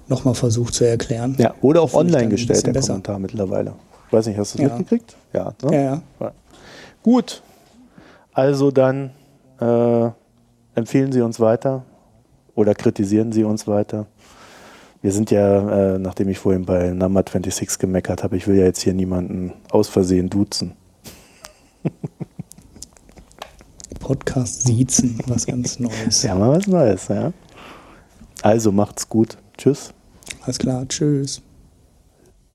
noch mal versucht zu erklären. Ja, oder auch online gestellt, der besser. Kommentar mittlerweile. Ich weiß nicht, hast du das ja. mitgekriegt? Ja, ne? ja, ja. Gut, also dann äh, empfehlen Sie uns weiter oder kritisieren Sie uns weiter. Wir sind ja, äh, nachdem ich vorhin bei Number 26 gemeckert habe, ich will ja jetzt hier niemanden aus Versehen duzen. Podcast siezen, was ganz Neues. Ja, mal was Neues, ja. Also macht's gut. Tschüss. Alles klar, tschüss.